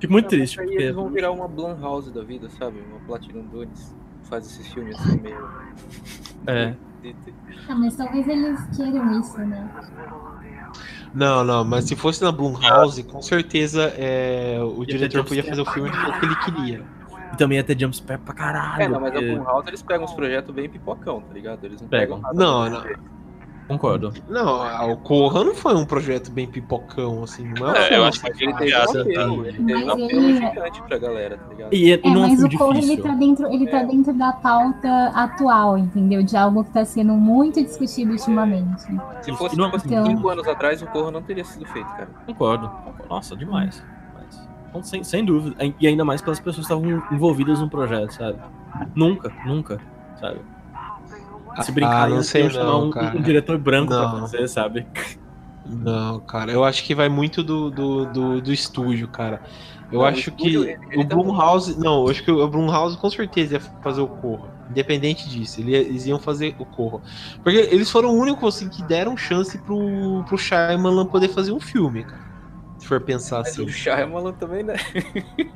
Fico muito triste. Porque... Eles vão virar uma Blumhouse da vida, sabe? Uma Platinum Dunes. Faz esses filmes assim meio. É. Ah, mas talvez eles queiram isso, né? Não, não, mas se fosse na Blumhouse, com certeza é, o diretor podia fazer o filme que ele queria. E também ia ter jumpscare pra caralho. É, não, mas porque... a Blumhouse eles pegam uns projetos bem pipocão, tá ligado? Eles não pegam. pegam não, não. Concordo. Não, o Corra não foi um projeto bem pipocão, assim. Não é, é eu acho que ele teve um apelo, ele teve um apelo gigante pra galera, tá ligado? E é, é mas o Corra ele tá, dentro, ele tá é. tá dentro da pauta atual, entendeu? De algo que tá sendo muito discutido ultimamente. Se fosse tipo, então... cinco anos atrás, o Corra não teria sido feito, cara. Concordo. Nossa, demais. Sem, sem dúvida. E ainda mais pelas pessoas que estavam envolvidas no projeto, sabe? Nunca, nunca, sabe? Se brincar, ah, não sei não, um, cara. um diretor branco não. pra fazer, sabe? Não, cara, eu acho que vai muito do, do, do, do estúdio, cara. Eu não, acho que ele, ele o Blumhouse. Tá... Não, eu acho que o Blumhouse com certeza ia fazer o Corra. Independente disso, eles iam fazer o Corra. Porque eles foram o único assim, que deram chance pro, pro Shyamalan poder fazer um filme, cara. Se for pensar Mas assim. o Shyamalan também, né?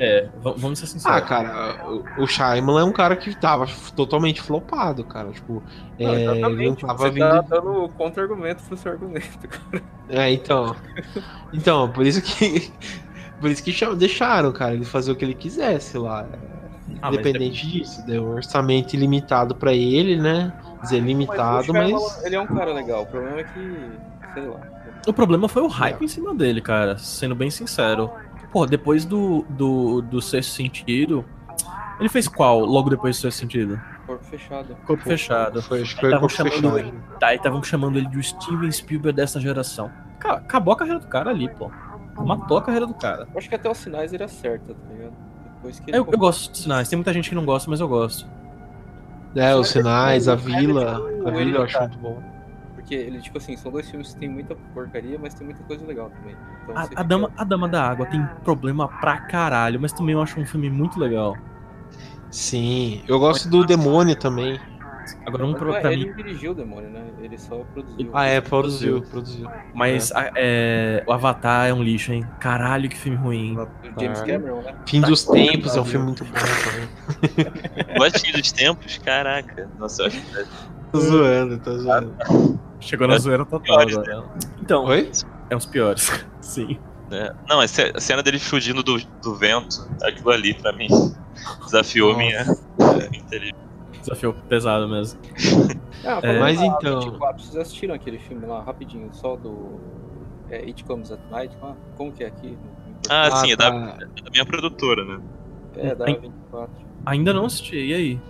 É, vamos ser sinceros. Ah, cara, o, o Shyamalan é um cara que tava totalmente flopado, cara. Tipo, Não, é, ele não tava Você vindo. tá dando contra-argumento pro seu argumento, cara. É, então. Então, por isso que. Por isso que deixaram, cara, ele fazer o que ele quisesse lá. Ah, mas Independente disso. Deu um orçamento ilimitado pra ele, né? Dizer limitado, o mas. Shyamalan, ele é um cara legal. O problema é que, sei lá. O problema foi o hype em cima dele, cara, sendo bem sincero. Pô, depois do, do, do Sexto Sentido. Ele fez qual logo depois do Sexto Sentido? Corpo fechado. Corpo Fechado. Foi, acho que foi Tavam corpo chamando fechado. Tá, e estavam chamando ele de Steven Spielberg dessa geração. Ca- Acabou a carreira do cara ali, pô. Matou a carreira do cara. Eu acho que até os sinais ele acerta, tá ligado? Depois que ele Eu, eu gosto de sinais, tem muita gente que não gosta, mas eu gosto. É, os sinais, a Ele é vila. A vila eu acho Hereditário. muito bom. Porque ele, tipo assim, são dois filmes que tem muita porcaria, mas tem muita coisa legal também. Então A, a fica- Dama, a Dama da Água tem problema pra caralho, mas também eu acho um filme muito legal. Sim, eu gosto do demônio também. Agora, um pro, é- pra ele mim. não dirigiu o demônio, né? Ele só produziu. Ah, é, produziu, produziu. Mas a- é, o Avatar é um lixo, hein? Caralho, que filme ruim. O James Cameron, né? Fim dos tempos é um filme muito bom também. Batinho dos tempos, caraca. Nossa, eu acho que Tô zoando, tô zoando. Chegou na zoeira total Piores, agora. Então, Oi? é uns piores. Sim. É. Não, a ce- a cena dele fugindo do, do vento, aquilo ali pra mim desafiou Nossa. minha é, inteligência. Desafio pesado mesmo. Ah, É. Mas falar então- 24, vocês assistiram aquele filme lá, rapidinho, só do. É, It Comes at Night? lá? Como que é aqui? Ah, sim, é da, tá. é da minha produtora, né? É, da Ai. 24. Ainda não assisti, e aí?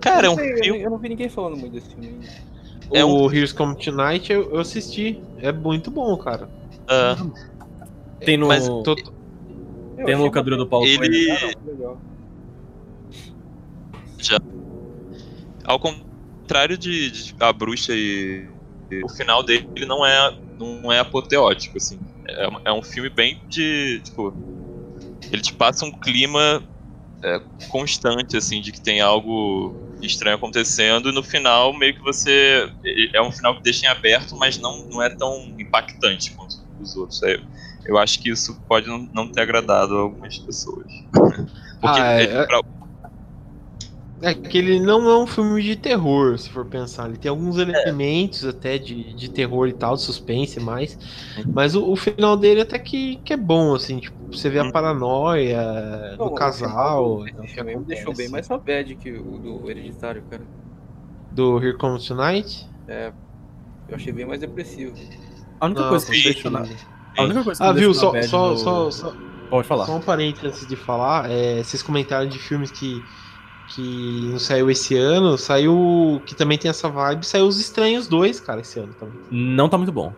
Cara, é Eu um não sei, eu, filme. eu não vi ninguém falando muito desse filme ainda. É O Here's Come Tonight eu, eu assisti. É muito bom, cara. ah, Tem no. Mas Tô- Tem achei locadora do Paulo Ele-. Ah, não, legal. ao contrário de, de A Bruxa e. O final dele não é, não é apoteótico, assim. É, um- é um filme bem de. Tipo. Ele te passa um clima é, constante, assim, de que tem algo estranho acontecendo, e no final, meio que você. É um final que deixa em aberto, mas não, não é tão impactante quanto os outros. É, eu acho que isso pode não, não ter agradado a algumas pessoas. Porque Ah, é- ele- pra- É que ele não é um filme de terror, se for pensar. Ele tem alguns elementos até de, de terror e tal, de suspense mais. Mas o, o final dele até que, que é bom, assim, tipo, você vê a Hum. paranoia Não, do o casal. final então, do- Esse filme me deixou bem acontece. mais bad que o do Hereditário, cara. Do Here Comes Tonight? É, eu achei bem mais depressivo. A única Não, coisa que com me deixou na. certeza. A única coisa que Ah, viu? Só, só, no- só, só, Pode falar. Só um parênteses antes de falar, é, vocês comentaram de filmes que, que não saiu esse ano, saiu. Que também tem essa vibe, saiu Os Estranhos 2, cara, esse ano também. Não tá muito bom.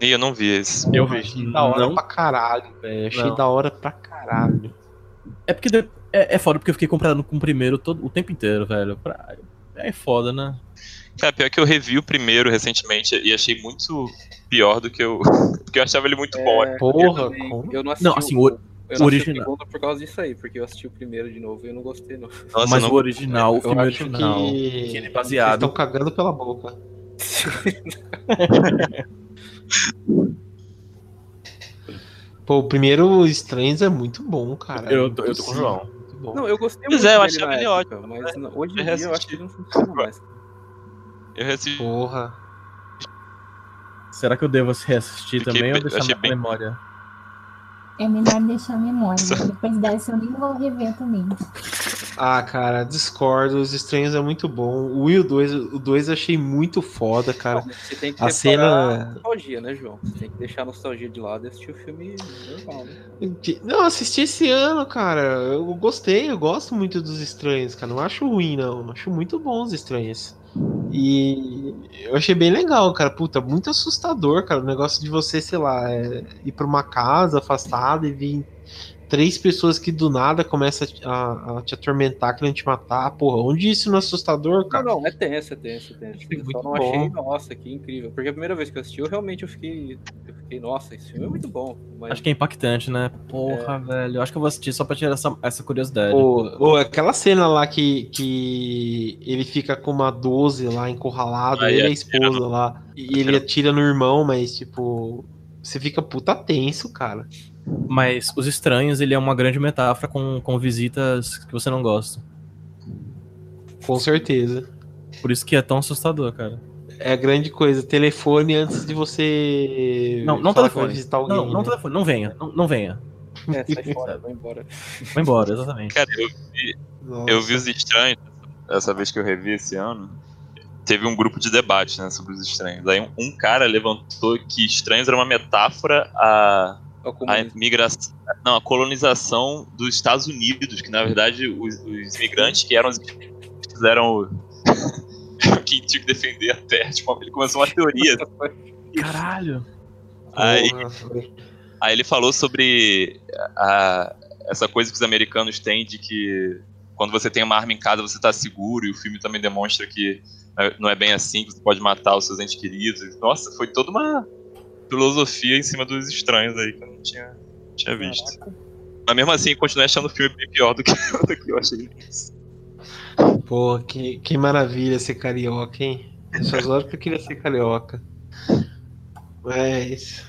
Ih, eu não vi esse. Eu Achei da hora Não. pra caralho, velho. Achei Não. da hora pra caralho. É porque de- é, é foda porque eu fiquei comparando com o primeiro todo, o tempo inteiro, velho. Pra- É foda, né? Cara, pior que eu revi o primeiro recentemente e achei muito pior do que eu. Porque eu achava ele muito bom. É, Porra, eu, também- como? eu não assisti. Não, assim, o- o, eu não assisti original. o segundo por causa disso aí, porque eu assisti o primeiro de novo e eu não gostei, não. Nossa, Mas eu o não... original, o Eu filme acho original. que. que ele é Vocês baseado. estão cagando pela boca. Pô, o primeiro Estranhos é muito bom, cara. Eu tô- eu tô com o João. Não, eu gostei Pois muito é, eu na ele época, ótimo, Mas não- hoje em Eu dia eu acho que ele não funciona mais. Eu reassisti. Porra. Será que eu devo reassistir Fiquei também ou bem- deixar achei na bem- memória? É melhor deixar a memória. Depois dessa eu nem vou rever também. Ah, cara, discordo. Os Estranhos é muito bom. O Will 2, o 2 eu achei muito foda, cara. Você tem que A separar a cena. nostalgia, né, João? Você tem que deixar a nostalgia de lado e assistir o filme normal, né? Não, assisti esse ano, cara. Eu gostei, eu gosto muito dos Estranhos, cara. Não acho ruim, não. Acho muito bons os Estranhos. E eu achei bem legal, cara. Puta, muito assustador, cara. O negócio de você, sei lá, é, ir pra uma casa afastada e vir três pessoas que do nada começam a, te- a- te atormentar, querendo te matar. Porra, onde isso não é assustador, Não, cara? não, é tenso, é tenso, é tenso. Achei Eu muito só não bom. achei, nossa, que incrível. Porque a primeira vez que eu assisti, eu realmente eu fiquei, eu fiquei, nossa, esse filme é muito bom. Mas Acho que é impactante, né? Porra, velho. Eu acho que eu vou assistir só pra tirar essa, essa curiosidade. Ou, ou aquela cena lá que, que ele fica com uma 12 lá encurralado, ele e a esposa lá, e ele atira no irmão, mas tipo. você fica puta tenso, cara. Mas Os Estranhos, ele é uma grande metáfora com, com visitas que você não gosta. Com certeza. Por isso que é tão assustador, cara. É a grande coisa. Telefone antes de você. Não, não telefone. visitar alguém. Não, não né? telefone. Não venha. Não, não venha. É, sai fora, vai embora. Vai embora, exatamente. Cara, eu vi, Nossa. eu vi os estranhos, essa vez que eu revi esse ano. Teve um grupo de debate, né, sobre os estranhos. Aí um, um cara levantou que estranhos era uma metáfora a, a comunismo. migração, não, a colonização dos Estados Unidos, que na verdade os, os imigrantes que eram os que fizeram quem tinha que defender a terra, tipo, ele começou uma teoria. Caralho. Aí. Aí ele falou sobre a- essa coisa que os americanos têm de que quando você tem uma arma em casa você tá seguro, e o filme também demonstra que não é bem assim, que você pode matar os seus entes queridos. Nossa, foi toda uma filosofia em cima dos estranhos aí que tinha, tinha visto. Mas mesmo assim, continuei achando o filme bem pior do que, do que eu achei. Pô, que, que maravilha ser carioca, hein? Essas horas que eu queria ser carioca. Mas.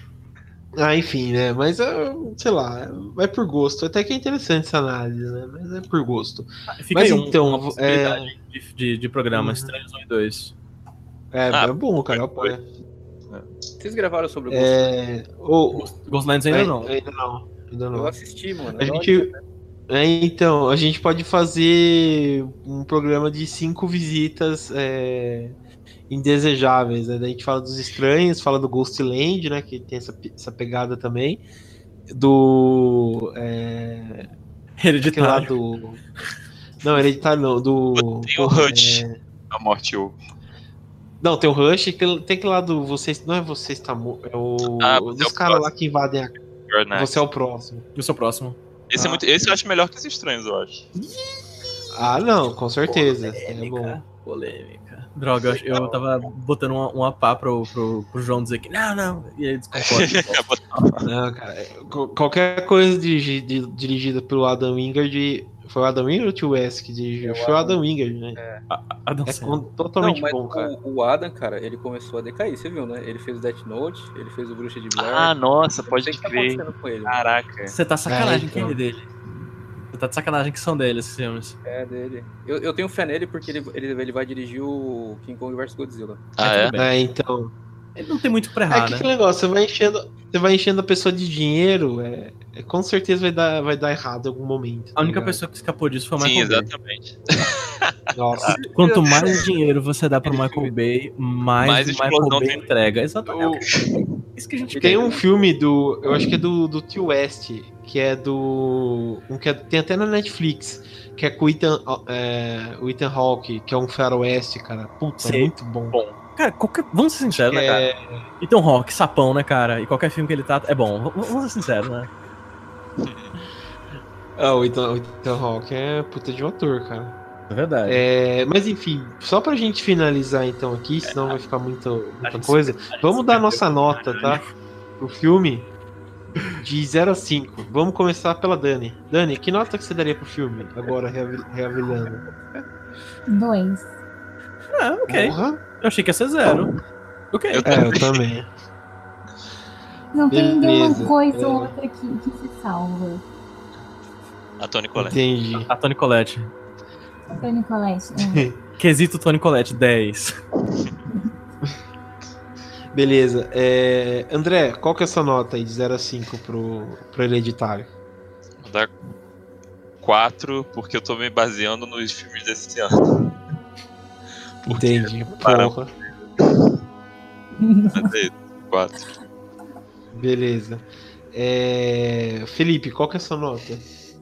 Ah, enfim, né? Mas, ah, sei lá, vai por gosto. Até que é interessante essa análise, né? Mas é por gosto. Fica Mas aí um- então, uma possibilidade de, de, de programa Uhum. Estranhos 1 e 2. É, Ah, é bom, cara. eu apoio. Vocês gravaram sobre o? É. O, Ghostlands ainda não. Ainda não. Ainda Eu não. assisti, mano. A é gente. né? É, então, a gente pode fazer um programa de cinco visitas é, indesejáveis. Né? Daí a gente fala dos estranhos, fala do Ghostland, né? Que tem essa, essa pegada também. Do. É, Hereditário. do. Não, hereditário não, do. Tem o Rush. é, A morte eu. Não, tem o Rush, tem, tem aquele lá do. Vocês, não é você está morto. É o. Ah, você é caras lá próximo. que invadem a. Você é o próximo. Eu sou o próximo. Esse, é Ah. muito, esse eu acho melhor que os estranhos, eu acho. Ah, não, com certeza. É bom. Polêmica. Polêmica. Droga, eu, eu tava botando uma, uma pá pro, pro, pro João dizer que não, não. E ele desconcorda. Não, cara, é, qualquer coisa dirigi- di- dirigida pelo Adam Wingard. Foi o Adam Wingard ou o Tio West que dirigiu? É o Foi o Adam. Adam Wingard, né? Adam É Sandler. con- totalmente Não, mas bom, cara. o, o Adam, cara, ele começou a decair, você viu, né? Ele fez o Death Note, ele fez o Bruxa de Blair. Ah, nossa, pode sei o que tá crer. acontecendo com ele. Caraca. Você tá de sacanagem É, que então. é dele. Você tá de sacanagem que são dele esses filmes. É dele. Eu, eu tenho fé nele porque ele, ele, ele vai dirigir o King Kong vs Godzilla. Ah, é? É, então. Ele não tem muito pra É errar, que né? aquele negócio, você vai enchendo, você vai enchendo a pessoa de dinheiro, é, é, com certeza vai dar, vai dar errado em algum momento. tá A única ligado? pessoa que escapou disso foi o Sim, Michael Bay. exatamente. Nossa. Quanto mais dinheiro você dá pro Michael Bay, mais, Mais o Michael Bay tem. entrega. Exatamente. Isso que a gente Tem quer. um filme do. Eu acho que é do, do Tio West, que é do. Um que é- tem até na Netflix, que é com o Ethan, é, o Ethan Hawke, que é um faroeste, cara. Puta, Sei. muito bom. Bom, cara, qualquer... vamos ser sinceros, né, cara? É, Então, Rock, sapão, né, cara? E qualquer filme que ele tá é bom. Vamos ser sinceros, né? ah, o Ethan, o Ethan Hawke é puta de um ator, cara. É verdade. É, mas enfim, só pra gente finalizar então aqui, senão vai ficar muito, A muita gente coisa. a Vamos dar perdeu nossa nota, tá? Pro filme de 0 a 5. Vamos começar pela Dani. Dani, que nota que você daria pro filme? Agora, reavi- reavaliando. Dois. Ah, ok. Porra. Eu achei que ia ser zero. Ok. Eu- É, eu também. Não tem nenhuma coisa É. ou outra que, que se salva. A Tony Collette. Entendi. A Tony Colette. Tony Colette. é. Quesito Tony Colette, 10. Beleza. É, André, qual que é a sua nota aí de 0 a 5 pro, pro Hereditário? Vou dar 4, porque eu tô me baseando nos filmes desse ano. Porque Entendi. Porra. Isso, 4. Beleza. É, Felipe, qual que é a sua nota?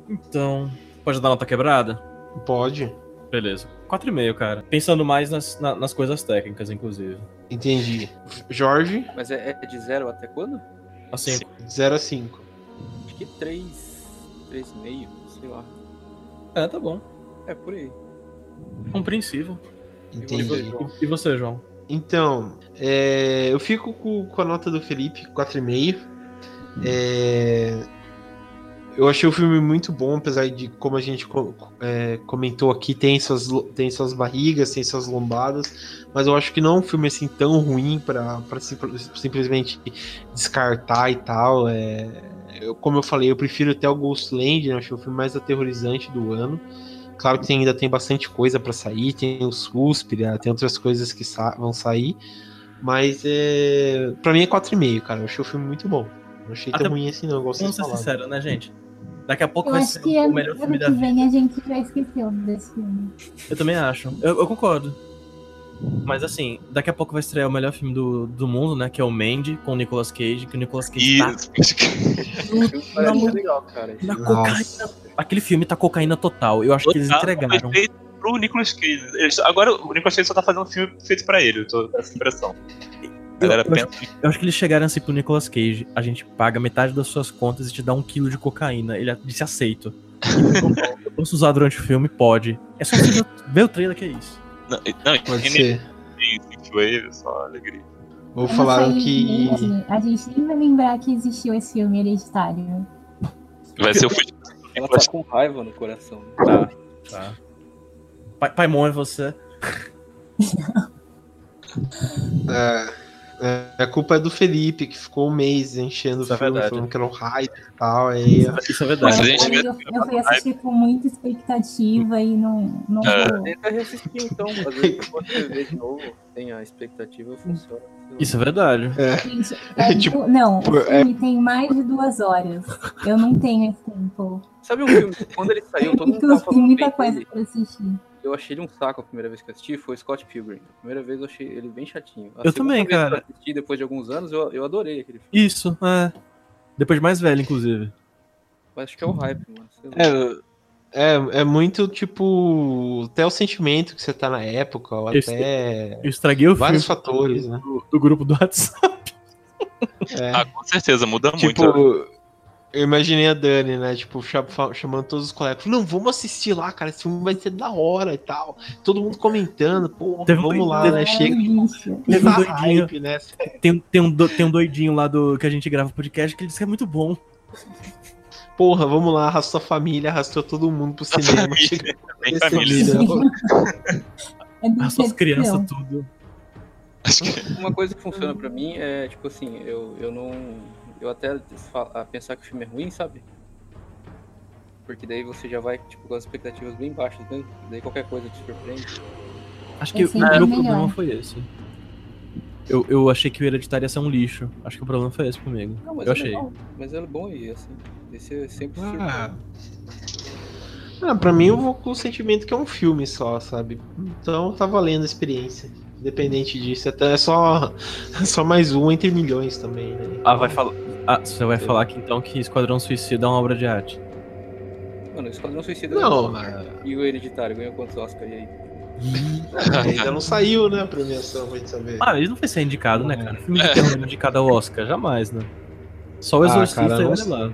Então, pode dar nota quebrada? Pode. Beleza. 4,5, cara. Pensando mais nas, na- nas coisas técnicas, inclusive. Entendi. Jorge, Mas é, é de zero até quando? Assim, 0 a 5. Acho que três. Três e meio, sei lá. é, tá bom. É por aí. Compreensível. Entendi. E, você, João? Então, é, eu fico com, com a nota do Felipe, 4,5. É, eu achei o filme muito bom, apesar de, como a gente é, comentou aqui, tem suas, tem suas barrigas, tem suas lombadas, mas eu acho que não é um filme assim tão ruim para sim, simplesmente descartar e tal. É, eu, como eu falei, eu prefiro até o Ghostland, né? Acho o filme mais aterrorizante do ano. Claro que tem, ainda tem bastante coisa para sair, tem o Suspira, tem outras coisas que sa vão sair, mas é, para mim é 4,5, cara. Eu achei o filme muito bom. Não achei Até tão ruim assim, não. Vamos ser sinceros, né, gente? Daqui a pouco eu vai ser o melhor filme da vida. vem a gente já esqueceu desse filme. Eu também acho. Eu, eu, concordo. Mas assim, daqui a pouco vai estrear o melhor filme do, do mundo, né? Que é o Mandy, com o Nicolas Cage, que o Nicolas Cage tá... na, legal, cara. na cocaína. Aquele filme tá cocaína total. Eu acho total, que eles entregaram. Pro Nicolas Cage. Eles, agora o Nicolas Cage só tá fazendo um filme feito pra ele, eu tô com essa impressão. Eu, eu, acho, eu, acho, que eles chegaram assim pro Nicolas Cage. A gente paga metade das suas contas e te dá um quilo de cocaína. Ele disse aceito. eu posso usar durante o filme? Pode. É só você ver o trailer que é isso. Não, não Pode ser. Wave, só alegria. Ou falaram que. A gente nem vai lembrar que existiu esse filme hereditário. Vai ser o filme. Ela tá com raiva no coração. Tá, tá. Pai, Paimon é você. é. É, a culpa é do Felipe, que ficou um mês enchendo isso o é filme, é falando que era um hype e tal. Aí... Isso é verdade. Eu, eu, eu fui assistir com muita expectativa e não. não é. Tenta reassistir então, às vezes você vê de novo, tem a expectativa, funciona. Isso é verdade. É. Gente, é, tipo, não, o é filme tem mais de duas horas. Eu não tenho esse tempo. Sabe um filme, quando ele saiu, todo mundo tava falando muita coisa pra assistir eu achei ele um saco a primeira vez que assisti foi Scott Pilgrim. A primeira vez eu achei ele bem chatinho. A eu também, cara. Que eu assisti depois de alguns anos, eu, eu adorei aquele filme. Isso, é. Depois de mais velho, inclusive. Mas acho que é o hype, mano. É, é, é muito tipo. Até o sentimento que você tá na época, ou eu até. Eu estraguei o Vários fatores, né? Do, do, grupo do WhatsApp. É. Ah, com certeza, muda tipo, muito eu imaginei a Dani, né? Tipo, chamando todos os colegas. Não, vamos assistir lá, cara. Esse filme vai ser da hora e tal. Todo mundo comentando, pô, Teve vamos um lá, né? Chega. Teve um doidinho. Hype, né? Tem, tem, um, tem um doidinho lá do que a gente grava podcast que ele disse que é muito bom. Porra, vamos lá, arrastou a família, arrastou todo mundo pro cinema. Família. Arrastou as crianças, tudo. Uma coisa que funciona pra mim é, tipo assim, eu, eu não eu até a pensar que o filme é ruim, sabe? Porque daí você já vai tipo, com as expectativas bem baixas, né? Daí qualquer coisa te surpreende. Acho que o meu problema foi esse. Eu, eu achei que o Hereditário ia ser um lixo. Acho que o problema foi esse comigo. Não, eu é achei. Legal. Mas ele é bom e assim. Esse é sempre ah. ah, pra mim eu vou com o sentimento que é um filme só, sabe? Então tá valendo a experiência. Independente disso. Até é só, só mais um entre milhões também, né? Ah, vai falar. Ah, você vai falar aqui então que Esquadrão Suicida é uma obra de arte. Mano, Esquadrão Suicida não, mas... e o Hereditário ganhou quantos Oscar e aí? Ainda não saiu, né, a premiação, gente saber. Ah, ele não vai ser indicado, né, cara? Filme de terror indicado ao Oscar, jamais, né? Só o ah, Exorcista ah, cara, olha lá.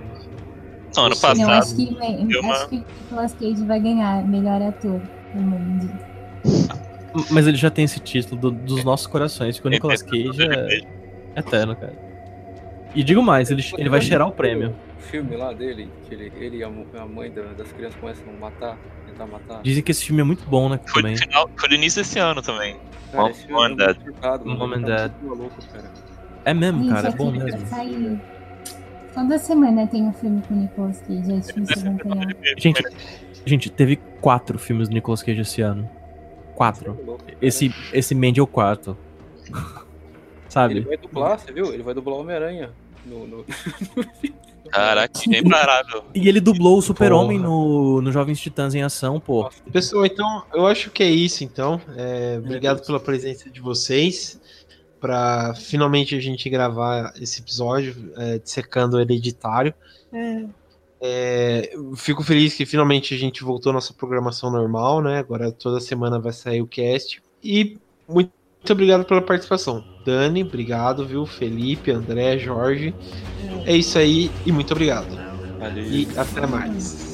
Não, ano passado. Não, acho que, vem, uma... acho que Nicolas Cage vai ganhar melhor ator no mundo. Mas ele já tem esse título do, dos nossos corações, que o Nicolas Cage é eterno, cara. E digo mais, ele, ele vai cheirar o prêmio. O filme lá dele, que ele, ele e a mãe das crianças começam a matar, tentar matar. Dizem que esse filme é muito bom, né? Foi, no final, foi no início desse ano também. Cara, Mom, and Dad. Mom and Dad. É mesmo, cara, é bom mesmo. Toda semana tem um filme com o Nicolas Cage, é difícil acompanhar. Gente, gente, teve quatro filmes do Nicolas Cage esse ano. Quatro. Esse, esse Mandy é o quarto. Sabe? Ele vai dublar, você viu? Ele vai dublar Homem-Aranha no, no... Caraca, nem parado. E ele dublou o Super-Homem no, no Jovens Titãs em Ação, pô. Pessoal, então, eu acho que é isso, então. É, obrigado pela presença de vocês. Pra finalmente a gente gravar esse episódio, é, dissecando o hereditário. É. É, fico feliz que finalmente a gente voltou à nossa programação normal, né? Agora toda semana vai sair o cast. E muito obrigado pela participação. Dani, obrigado, viu? Felipe, André, Jorge. É isso aí e muito obrigado. Valeu. E até mais.